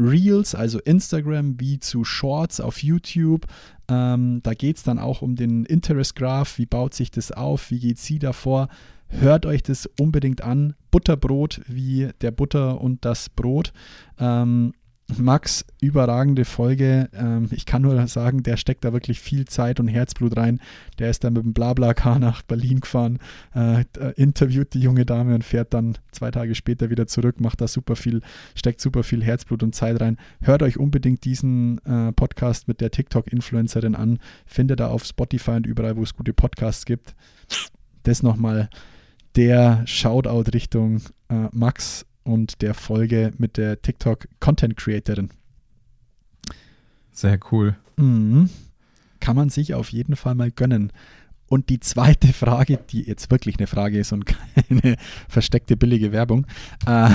Reels, also Instagram, wie zu Shorts auf YouTube. Ähm, da geht es dann auch um den Interest Graph. Wie baut sich das auf? Wie geht sie davor? Hört euch das unbedingt an. Butterbrot wie der Butter und das Brot. Ähm, Max, überragende Folge. Ähm, ich kann nur sagen, der steckt da wirklich viel Zeit und Herzblut rein. Der ist dann mit dem Blabla-Car nach Berlin gefahren, äh, äh, interviewt die junge Dame und fährt dann zwei Tage später wieder zurück, macht da super viel, steckt super viel Herzblut und Zeit rein. Hört euch unbedingt diesen äh, Podcast mit der TikTok-Influencerin an. Findet da auf Spotify und überall, wo es gute Podcasts gibt. Das nochmal der Shoutout Richtung Max und der Folge mit der TikTok Content Creatorin. Sehr cool. Mhm. Kann man sich auf jeden Fall mal gönnen. Und die zweite Frage, die jetzt wirklich eine Frage ist und keine versteckte billige Werbung, äh,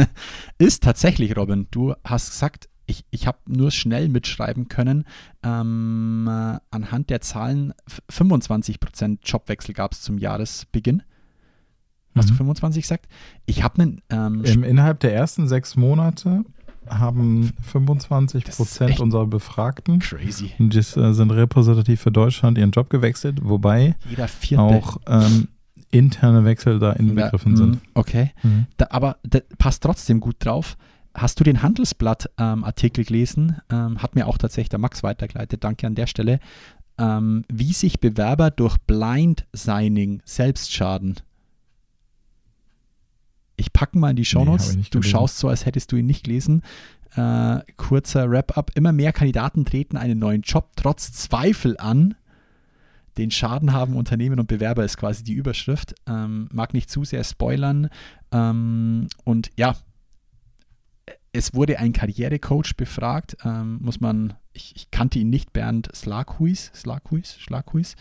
ist tatsächlich, Robin, du hast gesagt, ich, ich habe nur schnell mitschreiben können, ähm, äh, anhand der Zahlen, f- 25% Jobwechsel gab es zum Jahresbeginn. Hast du Mhm. 25 gesagt? Ich habe einen ähm, Im, innerhalb der ersten sechs Monate haben 25 Das ist Prozent unserer Befragten, crazy. das äh, sind repräsentativ für Deutschland, ihren Job gewechselt, wobei Jeder vierte. auch ähm, interne Wechsel da inbegriffen Ja, sind. mm, Okay. Mhm. Da, aber da passt trotzdem gut drauf. Hast du den Handelsblatt-Artikel gelesen? Ähm, hat mir auch tatsächlich der Max weitergeleitet. Danke an der Stelle. Ähm, wie sich Bewerber durch Blind Signing selbst schaden. Ich packe mal in die Nee, Shownotes. nicht du gelesen. schaust so, als hättest du ihn nicht gelesen. Äh, kurzer Wrap-up. Immer mehr Kandidaten treten einen neuen Job trotz Zweifel an. Den Schaden haben Unternehmen und Bewerber ist quasi die Überschrift. Ähm, mag nicht zu sehr spoilern. Ähm, und ja, es wurde ein Karrierecoach befragt. Ähm, muss man, ich, ich kannte ihn nicht, Bernd Slaghuis. Slaghuis? Schlaghuis?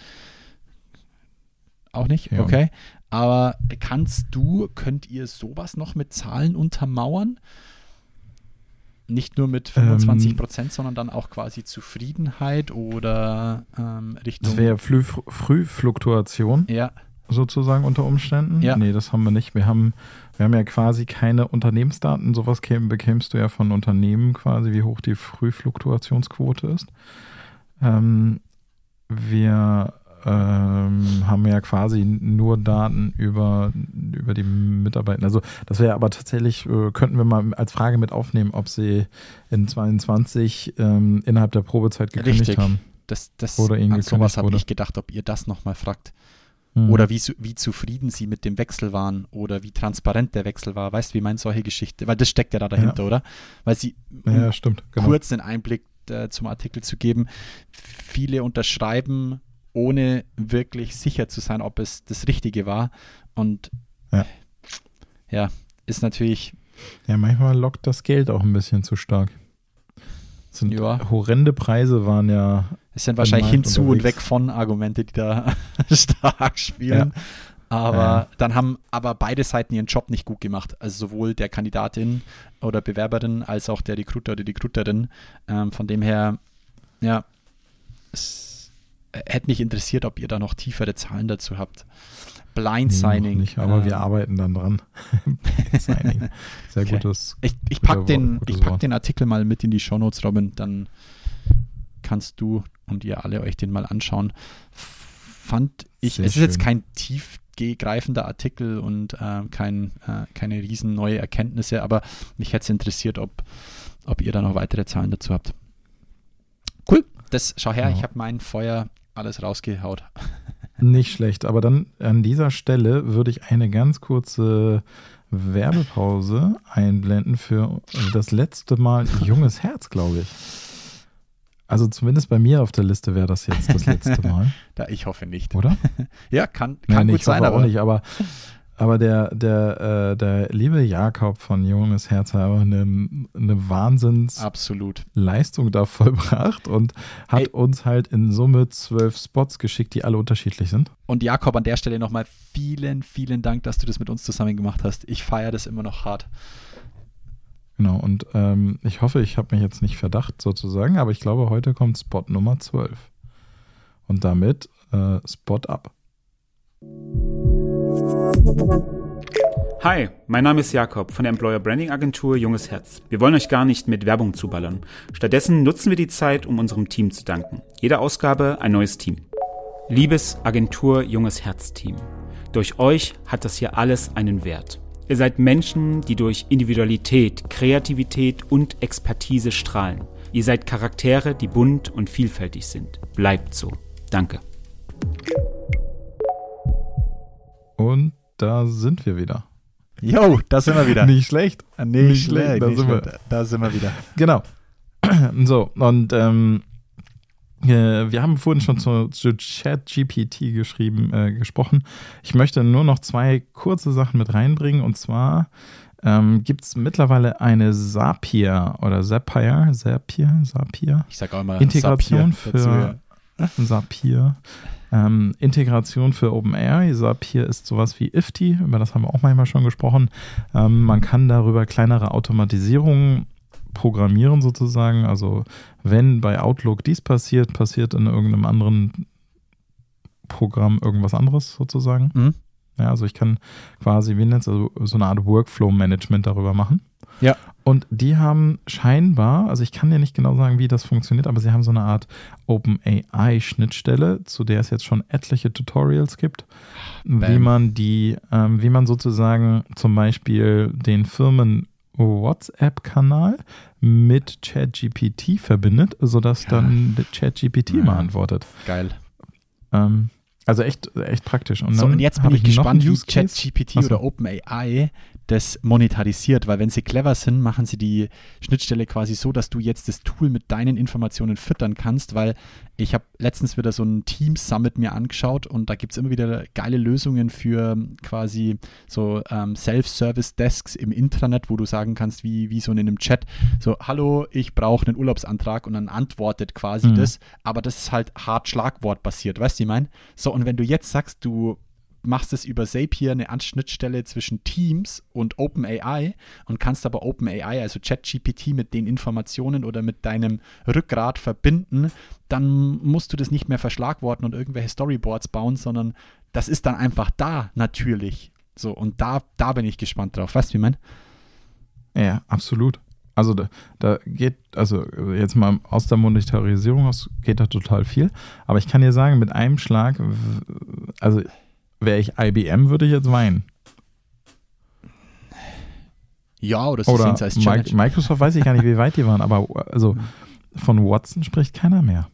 Auch nicht? Ja. Okay. Aber kannst du, könnt ihr sowas noch mit Zahlen untermauern? Nicht nur mit 25 Prozent, sondern dann auch quasi Zufriedenheit oder ähm, Richtung. Das wäre Früh, Frühfluktuation ja, sozusagen unter Umständen. Ja. Nee, das haben wir nicht. Wir haben, wir haben ja quasi keine Unternehmensdaten. Sowas käm, bekämst du ja von Unternehmen quasi, wie hoch die Frühfluktuationsquote ist. Ähm, wir ähm, haben ja quasi nur Daten über, über die Mitarbeiter. Also das wäre aber tatsächlich, äh, könnten wir mal als Frage mit aufnehmen, ob sie in 22 ähm, innerhalb der Probezeit gekündigt Richtig. haben. das, das Oder an sowas habe ich gedacht, ob ihr das nochmal fragt. Mhm. Oder wie, wie zufrieden sie mit dem Wechsel waren oder wie transparent der Wechsel war. Weißt du, wie meint solche Geschichte? Weil das steckt ja da dahinter, oder? Weil sie, um Ja, stimmt. Genau. kurz einen Einblick äh, zum Artikel zu geben, viele unterschreiben, ohne wirklich sicher zu sein, ob es das Richtige war. Und Ja. ja, ist natürlich, Ja, manchmal lockt das Geld auch ein bisschen zu stark. Das Sind Ja. horrende Preise waren ja. es sind wahrscheinlich hinzu und unterwegs. weg von Argumente, die da stark spielen. Aber Ja. dann haben aber beide Seiten ihren Job nicht gut gemacht. Also sowohl der Kandidatin oder Bewerberin als auch der Recruiter oder die Recruiterin. Ähm, von dem her, ja, es hätte mich interessiert, ob ihr da noch tiefere Zahlen dazu habt. Blind Nee, noch Signing. Nicht, aber äh, wir arbeiten dann dran. Signing. Sehr Okay. gutes. Ich, ich Guter pack, den, ich pack den Artikel mal mit in die Shownotes, Robin. Dann kannst du und ihr alle euch den mal anschauen. Fand ich, Sehr es ist jetzt schön. kein tiefgreifender Artikel und äh, kein, äh, keine riesen neue Erkenntnisse, aber mich hätte es interessiert, ob, ob ihr da noch weitere Zahlen dazu habt. Cool, das schau her, Ja. ich habe mein Feuer alles rausgehaut. Nicht schlecht. Aber dann an dieser Stelle würde ich eine ganz kurze Werbepause einblenden für das letzte Mal Junges Herz, glaube ich. Also zumindest bei mir auf der Liste wäre das jetzt das letzte Mal, Da ich hoffe nicht. oder? Ja, kann, kann Nein, gut ich sein, hoffe aber auch nicht, aber, aber der, der, äh, der liebe Jakob von Junges Herz hat eine, eine Wahnsinnsleistung absolut. da vollbracht und hat Ey. uns halt in Summe zwölf Spots geschickt, die alle unterschiedlich sind. Und Jakob, an der Stelle nochmal vielen, vielen Dank, dass du das mit uns zusammen gemacht hast. Ich feiere das immer noch hart. Genau, und ähm, ich hoffe, ich habe mich jetzt nicht verdacht sozusagen, aber ich glaube, heute kommt Spot Nummer 12. Und damit äh, Spot ab. Hi, mein Name ist Jakob von der Employer Branding Agentur Junges Herz. Wir wollen euch gar nicht mit Werbung zuballern. Stattdessen nutzen wir die Zeit, um unserem Team zu danken. Jede Ausgabe ein neues Team. Liebes Agentur Junges Herz Team, durch euch hat das hier alles einen Wert. Ihr seid Menschen, die durch Individualität, Kreativität und Expertise strahlen. Ihr seid Charaktere, die bunt und vielfältig sind. Bleibt so. Danke. Und da sind wir wieder. Jo, da sind wir wieder. Nicht schlecht. Ah, nicht schlecht, da sind wir. Da, sind wir wieder. Genau. So, und ähm, äh, wir haben vorhin schon zu, zu ChatGPT geschrieben, äh, gesprochen. Ich möchte nur noch zwei kurze Sachen mit reinbringen. Und zwar ähm, gibt es mittlerweile eine Zapier oder Zapier, Zapier, Zapier. Ich sage auch immer Integration dazu, für Zapier. Ähm, Integration für OpenAI. Zapier ist sowas wie Ifty, über das haben wir auch manchmal schon gesprochen. Ähm, man kann darüber kleinere Automatisierungen programmieren sozusagen. Also wenn bei Outlook dies passiert, passiert in irgendeinem anderen Programm irgendwas anderes sozusagen. Mhm. Ja, also ich kann quasi, wie nennt es, also so eine Art Workflow-Management darüber machen. Ja. Und die haben scheinbar, also ich kann dir nicht genau sagen, wie das funktioniert, aber sie haben so eine Art OpenAI-Schnittstelle, zu der es jetzt schon etliche Tutorials gibt, wie Bam. man die, ähm, wie man sozusagen zum Beispiel den Firmen WhatsApp-Kanal mit ChatGPT verbindet, sodass dann ChatGPT Ja. mal antwortet. Geil. Ähm, also echt, echt praktisch. Und So, und jetzt bin ich gespannt, wie. ChatGPT oder OpenAI das monetarisiert, weil wenn sie clever sind, machen sie die Schnittstelle quasi so, dass du jetzt das Tool mit deinen Informationen füttern kannst, weil ich habe letztens wieder so ein Teams-Summit mir angeschaut und da gibt es immer wieder geile Lösungen für quasi so ähm, Self-Service-Desks im Intranet, wo du sagen kannst, wie, wie so in einem Chat, so, hallo, ich brauche einen Urlaubsantrag und dann antwortet quasi Mhm. das, aber das ist halt hart schlagwortbasiert, weißt du, ich meine? So, und wenn du jetzt sagst, du machst es über Zapier eine Anschnittstelle zwischen Teams und OpenAI und kannst aber OpenAI, also ChatGPT, mit den Informationen oder mit deinem Rückgrat verbinden, dann musst du das nicht mehr verschlagworten und irgendwelche Storyboards bauen, sondern das ist dann einfach da, natürlich. So, und da, da bin ich gespannt drauf. Weißt du, wie meine? Ja, absolut. Also da, da geht, also jetzt mal aus der Monetarisierung aus geht da total viel. Aber ich kann dir sagen, mit einem Schlag, also wäre ich IBM, würde ich jetzt weinen. Ja, oder Oder. Mi- Microsoft weiß ich gar nicht, wie weit die waren, aber also von Watson spricht keiner mehr.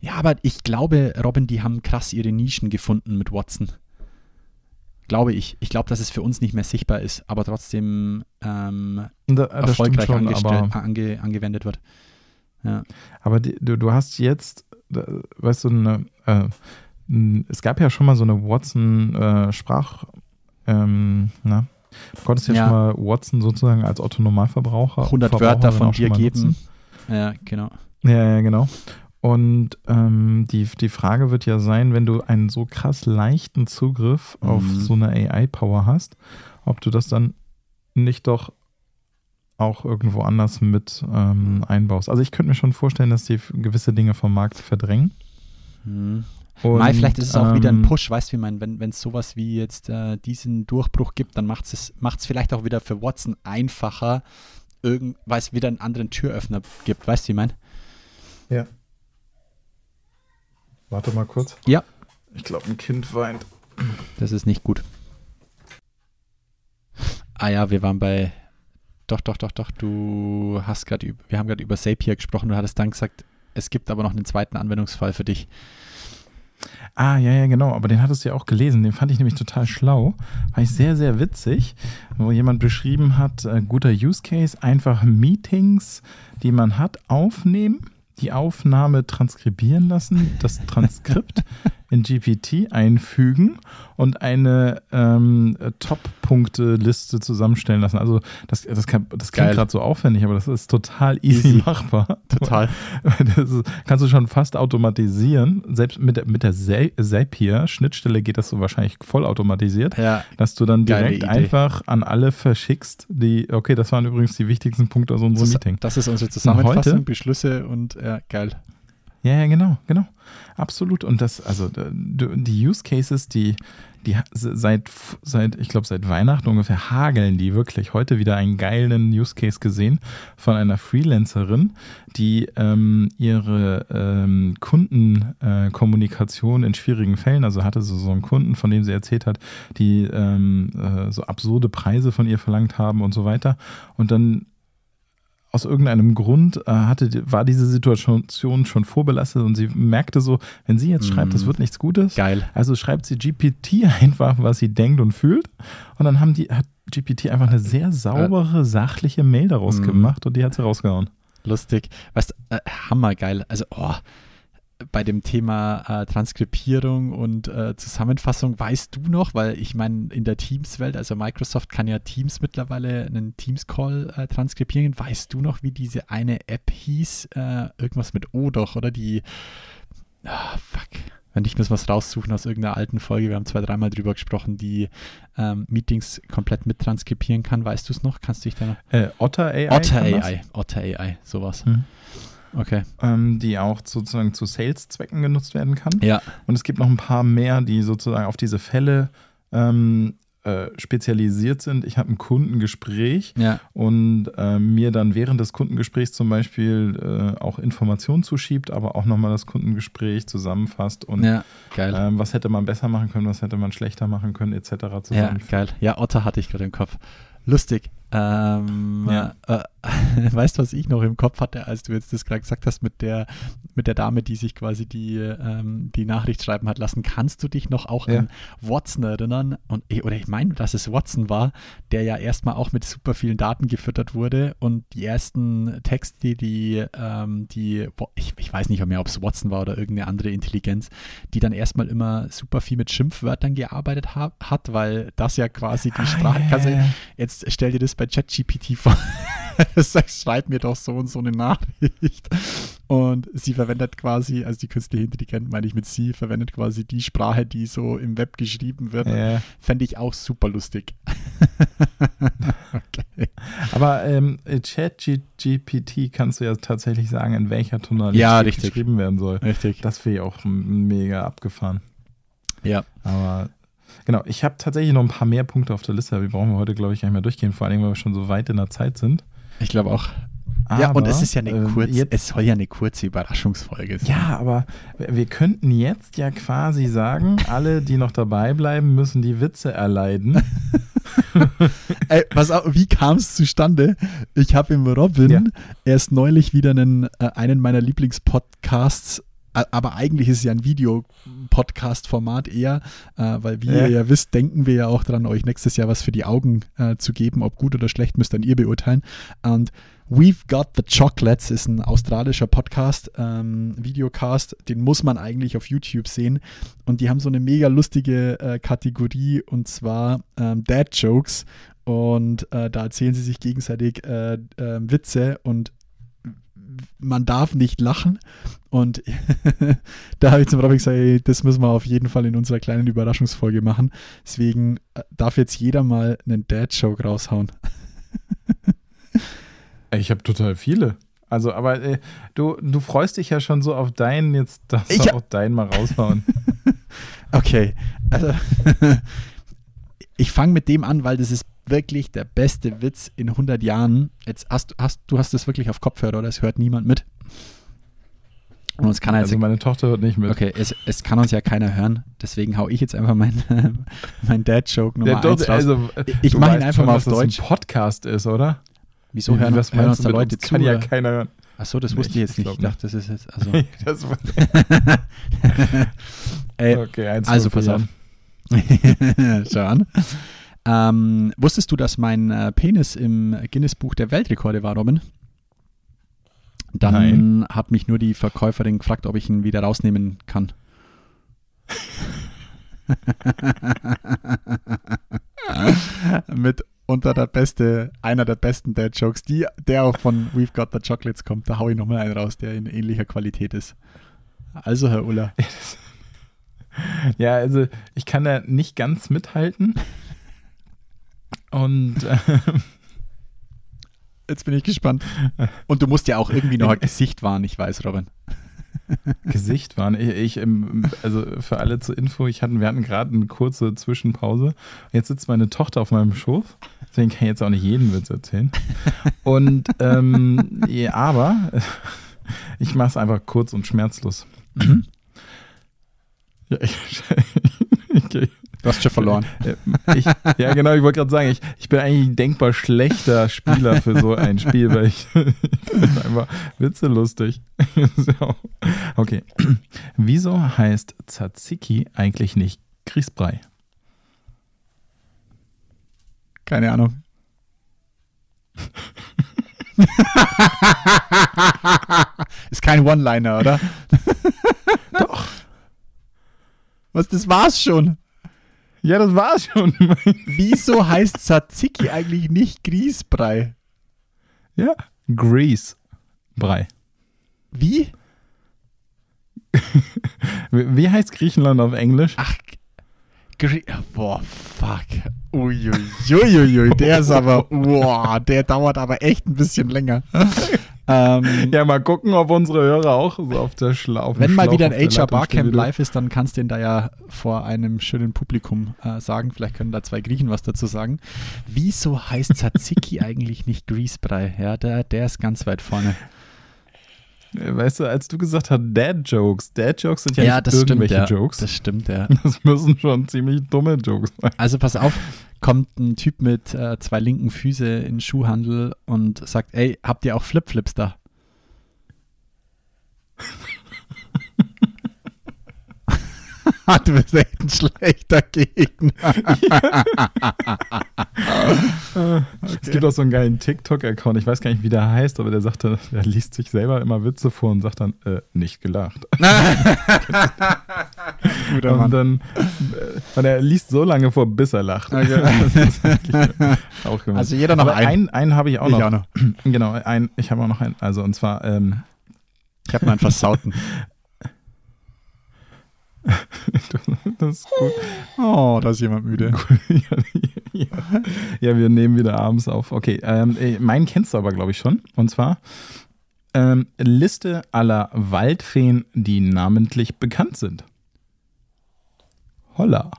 Ja, aber ich glaube, Robin, die haben krass ihre Nischen gefunden mit Watson. Glaube ich. Ich glaube, dass es für uns nicht mehr sichtbar ist, aber trotzdem ähm, Da, erfolgreich schon, aber, ange, angewendet wird. Ja. aber die, du, du hast jetzt, weißt du, eine, äh, es gab ja schon mal so eine Watson-Sprach, ähm, na, du konntest ja, Ja. schon mal Watson sozusagen als Autonomalverbraucher 100 Verbraucher Wörter von dir geben. nutzen. Ja, genau. Ja, ja, genau. Und ähm, die, die Frage wird ja sein, wenn du einen so krass leichten Zugriff auf Mhm. so eine AI-Power hast, ob du das dann nicht doch auch irgendwo anders mit ähm, einbaust. Also ich könnte mir schon vorstellen, dass die gewisse Dinge vom Markt verdrängen. Mhm. Und, Mai, vielleicht ist es auch wieder ein ähm, Push, weißt du, wie man, wenn es sowas wie jetzt äh, diesen Durchbruch gibt, dann macht es macht's vielleicht auch wieder für Watson einfacher, irgend, weil es wieder einen anderen Türöffner gibt, weißt du, wie ich mein? Ja. Warte mal kurz. Ja. Ich glaube, ein Kind weint. Das ist nicht gut. Ah ja, wir waren bei. Doch, doch, doch, doch. Du hast gerade, wir haben gerade über Zapier gesprochen. Du hattest dann gesagt, es gibt aber noch einen zweiten Anwendungsfall für dich. Ah, ja, ja, genau. Aber den hattest du ja auch gelesen. Den fand ich nämlich total schlau. Fand ich sehr, sehr witzig, wo jemand beschrieben hat, äh, guter Use Case, einfach Meetings, die man hat, aufnehmen, die Aufnahme transkribieren lassen, das Transkript in GPT einfügen und eine ähm, Top-Punkte-Liste zusammenstellen lassen. Also das, das, kann, das klingt gerade so aufwendig, aber das ist total easy, Easy. machbar. Total. Das ist, kannst du schon fast automatisieren. Selbst mit der, mit der Za- Zapier-Schnittstelle geht das so wahrscheinlich vollautomatisiert, Ja, dass du dann direkt einfach an alle verschickst, die, okay, das waren übrigens die wichtigsten Punkte aus unserem Zus- Meeting. das ist unsere Zusammenfassung, heute? Beschlüsse und ja, geil. Ja, ja, genau, genau. Absolut. Und das, also die Use Cases, die, die seit, seit ich glaube, seit Weihnachten ungefähr hageln die wirklich. Heute wieder einen geilen Use Case gesehen von einer Freelancerin, die ähm, ihre ähm, Kundenkommunikation äh, in schwierigen Fällen, also hatte so, so einen Kunden, von dem sie erzählt hat, die ähm, äh, so absurde Preise von ihr verlangt haben und so weiter. Und dann aus irgendeinem Grund äh, hatte, war diese Situation schon vorbelastet und sie merkte so, wenn sie jetzt schreibt, das Mm. wird nichts Gutes. Geil. Also schreibt sie GPT einfach, was sie denkt und fühlt. Und dann haben die, hat GPT einfach eine sehr saubere, sachliche Mail daraus Mm. gemacht und die hat sie rausgehauen. Lustig. Weißt du, äh, hammergeil. Also, oh, bei dem Thema äh, Transkribierung und äh, Zusammenfassung, weißt du noch, weil ich meine, in der Teams-Welt, also Microsoft kann ja Teams mittlerweile einen Teams-Call äh, transkribieren. Weißt du noch, wie diese eine App hieß? Äh, irgendwas mit O doch, oder die. Ah, fuck. Wenn ich muss was raussuchen aus irgendeiner alten Folge, wir haben zwei, dreimal drüber gesprochen, die ähm, Meetings komplett mittranskribieren kann. Weißt du es noch? Kannst du dich da noch. Äh, Otter AI. Otter das? AI, Otter AI, sowas. Hm. Okay. ähm, die auch sozusagen zu Sales-Zwecken genutzt werden kann. Ja, Und es gibt noch ein paar mehr, die sozusagen auf diese Fälle ähm, äh, spezialisiert sind. Ich habe ein Kundengespräch ja, und äh, mir dann während des Kundengesprächs zum Beispiel äh, auch Informationen zuschiebt, aber auch nochmal das Kundengespräch zusammenfasst und ja, ähm, was hätte man besser machen können, was hätte man schlechter machen können, etc. Ja, geil. Ja, Otter hatte ich gerade im Kopf. Lustig. Ähm, Ja. äh, weißt du, was ich noch im Kopf hatte, als du jetzt das gerade gesagt hast mit der, mit der Dame, die sich quasi die, ähm, die Nachricht schreiben hat lassen? Kannst du dich noch auch Ja. an Watson erinnern? Und, oder ich meine, dass es Watson war, der ja erstmal auch mit super vielen Daten gefüttert wurde und die ersten Texte, die, ähm, die ich, ich weiß nicht mehr, ob es Watson war oder irgendeine andere Intelligenz, die dann erstmal immer super viel mit Schimpfwörtern gearbeitet ha hat, weil das ja quasi die Sprache. ja, ja. Jetzt stell dir das bei ChatGPT vor. Du sagst, schreib mir doch so und so eine Nachricht. Und sie verwendet quasi, also die künstliche Intelligenz meine ich mit sie, verwendet quasi die Sprache, die so im Web geschrieben wird. Ja. Fände ich auch super lustig. okay. Aber ähm, ChatGPT kannst du ja tatsächlich sagen, in welcher Tonalität Ja, geschrieben werden soll. Richtig. Das finde ich auch mega abgefahren. Ja. Aber genau, ich habe tatsächlich noch ein paar mehr Punkte auf der Liste. Die brauchen wir heute, glaube ich, gar nicht mehr durchgehen, vor allem, weil wir schon so weit in der Zeit sind. Ich glaube auch. ja, und Aber, es ist ja eine ähm, kurze, jetzt, es soll ja eine kurze Überraschungsfolge sein. Ja, aber wir könnten jetzt ja quasi sagen, alle, die noch dabei bleiben, müssen die Witze erleiden. Ey, auf, wie kam es zustande? Ich habe im Robin Ja. erst neulich wieder einen, äh, einen meiner Lieblingspodcasts, äh, aber eigentlich ist es ja ein Videopodcast-Format eher, äh, weil wie Ja. ihr ja wisst, denken wir ja auch dran, euch nächstes Jahr was für die Augen äh, zu geben. Ob gut oder schlecht, müsst dann ihr beurteilen. Und We've Got the Chocolates ist ein australischer Podcast, ähm, Videocast, den muss man eigentlich auf YouTube sehen. Und die haben so eine mega lustige äh, Kategorie und zwar ähm, Dad Jokes. Und äh, da erzählen sie sich gegenseitig äh, äh, Witze und man darf nicht lachen. Und da habe ich zum Robin gesagt, ey, das müssen wir auf jeden Fall in unserer kleinen Überraschungsfolge machen. Deswegen äh, darf jetzt jeder mal einen Dad-Joke raushauen. Ich habe total viele. Also, aber äh, du, du freust dich ja schon so auf deinen, jetzt darfst Ich du auch deinen mal raushauen. Okay, also ich fange mit dem an, weil das ist wirklich der beste Witz in 100 Jahren. Jetzt hast, hast du hast das wirklich auf Kopfhörer oder es hört niemand mit. Und es kann jetzt Also meine Tochter hört nicht mit. Okay, es, es kann uns ja keiner hören, deswegen hau ich jetzt einfach mein, mein Dad-Joke Nummer Ja, doch, 1 raus. also, Ich du mach ihn einfach schon, mal dass auf das Deutsch. ein Podcast ist, oder? Wieso hören, Was hören uns da Leute uns? zu? Kann ja keiner hören. Achso, das Nee, wusste ich jetzt ich nicht. Ich dachte, das ist jetzt, also. Das war, Ey, okay, eins also pass auf. Schau an. Ähm, wusstest du, dass mein äh, Penis im Guinness-Buch der Weltrekorde war, Robin? Dann Nein. hat mich nur die Verkäuferin gefragt, ob ich ihn wieder rausnehmen kann. Mit unter der beste, einer der besten Dad-Jokes, die, der auch von We've Got the Chocolates kommt. Da hau ich nochmal einen raus, der in ähnlicher Qualität ist. Also, Herr Uller. Ja, also ich kann da nicht ganz mithalten. Und ähm, Jetzt bin ich gespannt. Und du musst ja auch irgendwie noch ein Gesicht wahren, ich weiß, Robin. Gesicht waren. Ich, ich, ähm, also für alle zur Info, ich hatten, wir hatten gerade eine kurze Zwischenpause. Jetzt sitzt meine Tochter auf meinem Schoß. Deswegen kann ich jetzt auch nicht jeden Witz erzählen. Und ähm, ja, aber ich mache es einfach kurz und schmerzlos. Mhm. Ja, ich, ich, Du hast schon verloren. ich, ja, genau, ich wollte gerade sagen, ich, ich bin eigentlich ein denkbar schlechter Spieler für so ein Spiel, weil ich, ich finde einfach Witze lustig. so. Okay. Wieso heißt Tzatziki eigentlich nicht Grießbrei? Keine Ahnung. Ist kein One-Liner, oder? Was, das war's schon. Ja, das war's schon. Wieso heißt Tzatziki eigentlich nicht Grießbrei? ja, Grease. Brei. Wie? Wie heißt Griechenland auf Englisch? Ach, boah, fuck. Uiuiuiui, der ist aber, boah, der dauert aber echt ein bisschen länger. ähm, Ja, mal gucken, ob unsere Hörer auch so auf der Schlaufe. Wenn mal wieder ein HR Barcamp live ist, dann kannst du den da ja vor einem schönen Publikum äh, sagen. Vielleicht können da zwei Griechen was dazu sagen. Wieso heißt Tzatziki eigentlich nicht Grießbrei? Ja, der, der ist ganz weit vorne. Weißt du, als du gesagt hast, Dad-Jokes, Dad-Jokes sind ja, nicht irgendwelche ja. Jokes. Das stimmt, ja. Das müssen schon ziemlich dumme Jokes sein. Also pass auf, kommt ein Typ mit äh, zwei linken Füße in den Schuhhandel und sagt, ey, habt ihr auch Flipflips da? Du bist echt ein schlechter Gegner. Es gibt auch so einen geilen TikTok-Account, ich weiß gar nicht, wie der heißt, aber der sagt, dann- der liest sich selber immer Witze vor und sagt dann, äh, nicht gelacht. Guter Und Mann. dann, äh, und er liest so lange vor, bis er lacht. Okay. Auch gemacht. Also jeder noch aber einen. einen. Einen habe ich auch Ich noch. auch noch. Genau, ein, ich habe auch noch einen. Also und zwar, ähm, Ich habe mal einen versauten. das ist gut. Oh, da ist jemand müde. ja, wir nehmen wieder abends auf. Okay, ähm, äh, meinen kennst du aber, glaube ich, schon. Und zwar ähm, Liste aller Waldfeen, die namentlich bekannt sind. Holla.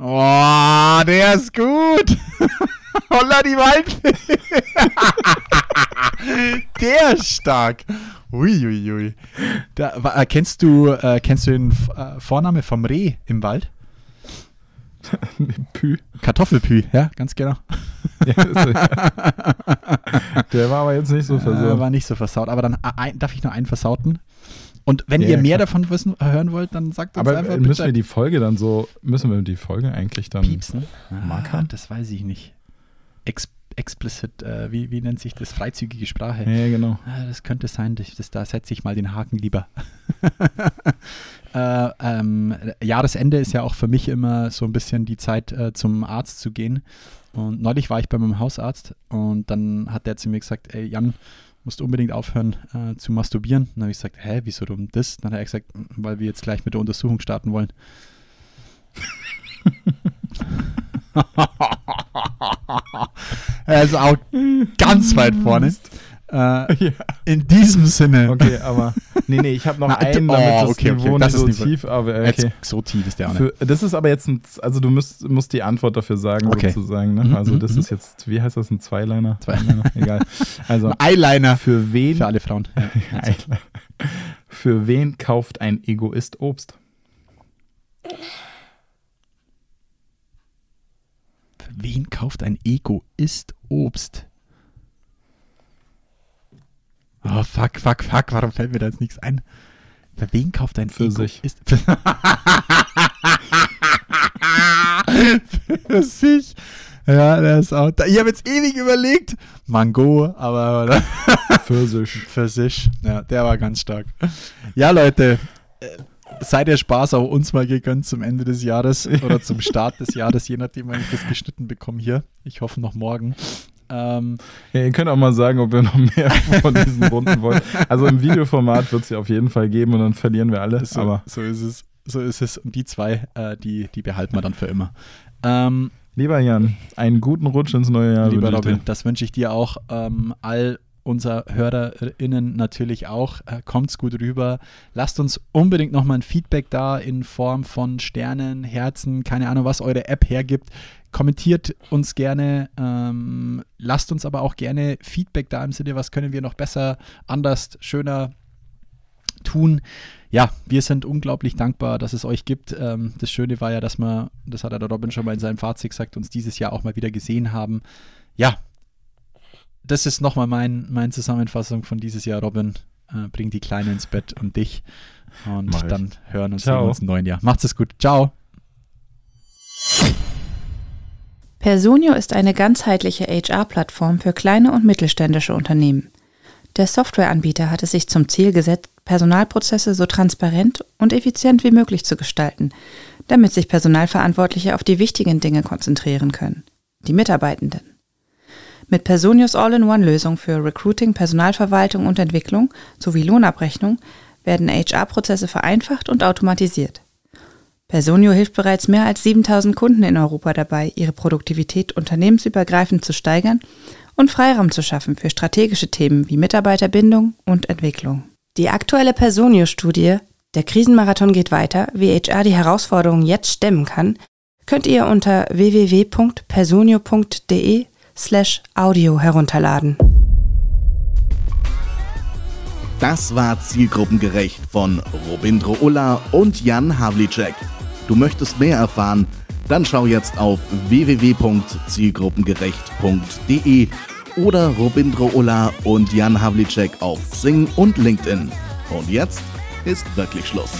Oh, der ist gut. Holla die Waldfee. der ist stark. Uiuiui. Ui, ui. Da, äh, kennst du, äh, kennst du den F- äh, Vorname vom Reh im Wald? Pü. Kartoffelpü, ja, ganz genau. Ja, Der war aber jetzt nicht so Äh, versorgt. war nicht so versaut. Aber dann äh, darf ich noch einen versauten? Und wenn Ja, ihr mehr klar. davon wissen, hören wollt, dann sagt uns aber einfach äh, müssen wir die Folge dann so, müssen wir die Folge eigentlich dann. Piepsen? Markern? Ah, das weiß ich nicht. Ex explicit, äh, wie, wie nennt sich das? Freizügige Sprache. Ja, genau. Ah, das könnte sein, das, das, da setze ich mal den Haken lieber. äh, ähm, Jahresende ist ja auch für mich immer so ein bisschen die Zeit, äh, zum Arzt zu gehen. Und neulich war ich bei meinem Hausarzt und dann hat der zu mir gesagt, ey Jan, musst unbedingt aufhören äh, zu masturbieren. Und dann habe ich gesagt, hä, wieso denn das? Dann hat er gesagt, weil wir jetzt gleich mit der Untersuchung starten wollen. er ist auch ganz weit vorne. Äh, Ja. in diesem Sinne. Okay, aber. Nee, nee, ich habe noch Na, einen, oh, damit das okay, okay, Niveau das nicht so tief, aber okay. Jetzt, so tief ist der auch nicht. Für, das ist aber jetzt ein, also du musst, musst die Antwort dafür sagen, Okay. sozusagen. Ne? Mhm, Also das mhm, ist jetzt, wie heißt das, ein Zweiliner? Zwei- Einliner? Egal. Also Ein Eyeliner für wen, für alle Frauen. Ja. Eyeliner. für wen kauft ein Egoist Obst? Für wen kauft ein Egoist Obst? Oh, fuck, fuck, fuck, warum fällt mir da jetzt nichts ein? Für wen kauft ein Für sich. Egoist? Für sich. Ja, der ist auch da. Ich habe jetzt ewig überlegt. Mango, aber Pfirsich. für sich. Ja, der war ganz stark. Ja, Leute, äh, sei der Spaß auch uns mal gegönnt zum Ende des Jahres oder zum Start des Jahres, je nachdem, wann ich das geschnitten bekomme hier. Ich hoffe noch morgen. Ähm, Ja, ihr könnt auch mal sagen, ob ihr noch mehr von diesen Runden wollt. Also im Videoformat wird es ja auf jeden Fall geben und dann verlieren wir alle. so, Aber so ist es. So ist es. Und die zwei, äh, die, die behalten wir dann für immer. Ähm, lieber Jan, einen guten Rutsch ins neue Jahr. Lieber. Robin, das wünsche ich dir auch. Ähm, all unser HörerInnen natürlich auch. Äh, kommt's gut rüber. Lasst uns unbedingt nochmal ein Feedback da in Form von Sternen, Herzen, keine Ahnung, was eure App hergibt. Kommentiert uns gerne. Ähm, lasst uns aber auch gerne Feedback da im Sinne, was können wir noch besser, anders, schöner tun. Ja, wir sind unglaublich dankbar, dass es euch gibt. Ähm, das Schöne war ja, dass wir, das hat ja der Robin schon mal in seinem Fazit gesagt, uns dieses Jahr auch mal wieder gesehen haben. Ja, das ist nochmal mein, meine Zusammenfassung von dieses Jahr, Robin. Äh, bring die Kleine ins Bett und dich. Und Mach ich. dann hören uns, Ciao. sehen wir uns im neuen Jahr. Macht's es gut. Ciao. Personio ist eine ganzheitliche HR-Plattform für kleine und mittelständische Unternehmen. Der Softwareanbieter hat es sich zum Ziel gesetzt, Personalprozesse so transparent und effizient wie möglich zu gestalten, damit sich Personalverantwortliche auf die wichtigen Dinge konzentrieren können, die Mitarbeitenden. Mit Personius All-in-One-Lösung für Recruiting, Personalverwaltung und Entwicklung sowie Lohnabrechnung werden HR-Prozesse vereinfacht und automatisiert. Personio hilft bereits mehr als 7000 Kunden in Europa dabei, ihre Produktivität unternehmensübergreifend zu steigern und Freiraum zu schaffen für strategische Themen wie Mitarbeiterbindung und Entwicklung. Die aktuelle Personio-Studie Der Krisenmarathon geht weiter, wie HR die Herausforderungen jetzt stemmen kann, könnt ihr unter www.personio.de slash audio herunterladen. Das war zielgruppengerecht von Robindro Ulla und Jan Havlicek. Du möchtest mehr erfahren? Dann schau jetzt auf www.zielgruppengerecht.de oder Robindro Ulla und Jan Havlicek auf Sing und LinkedIn. Und jetzt ist wirklich Schluss.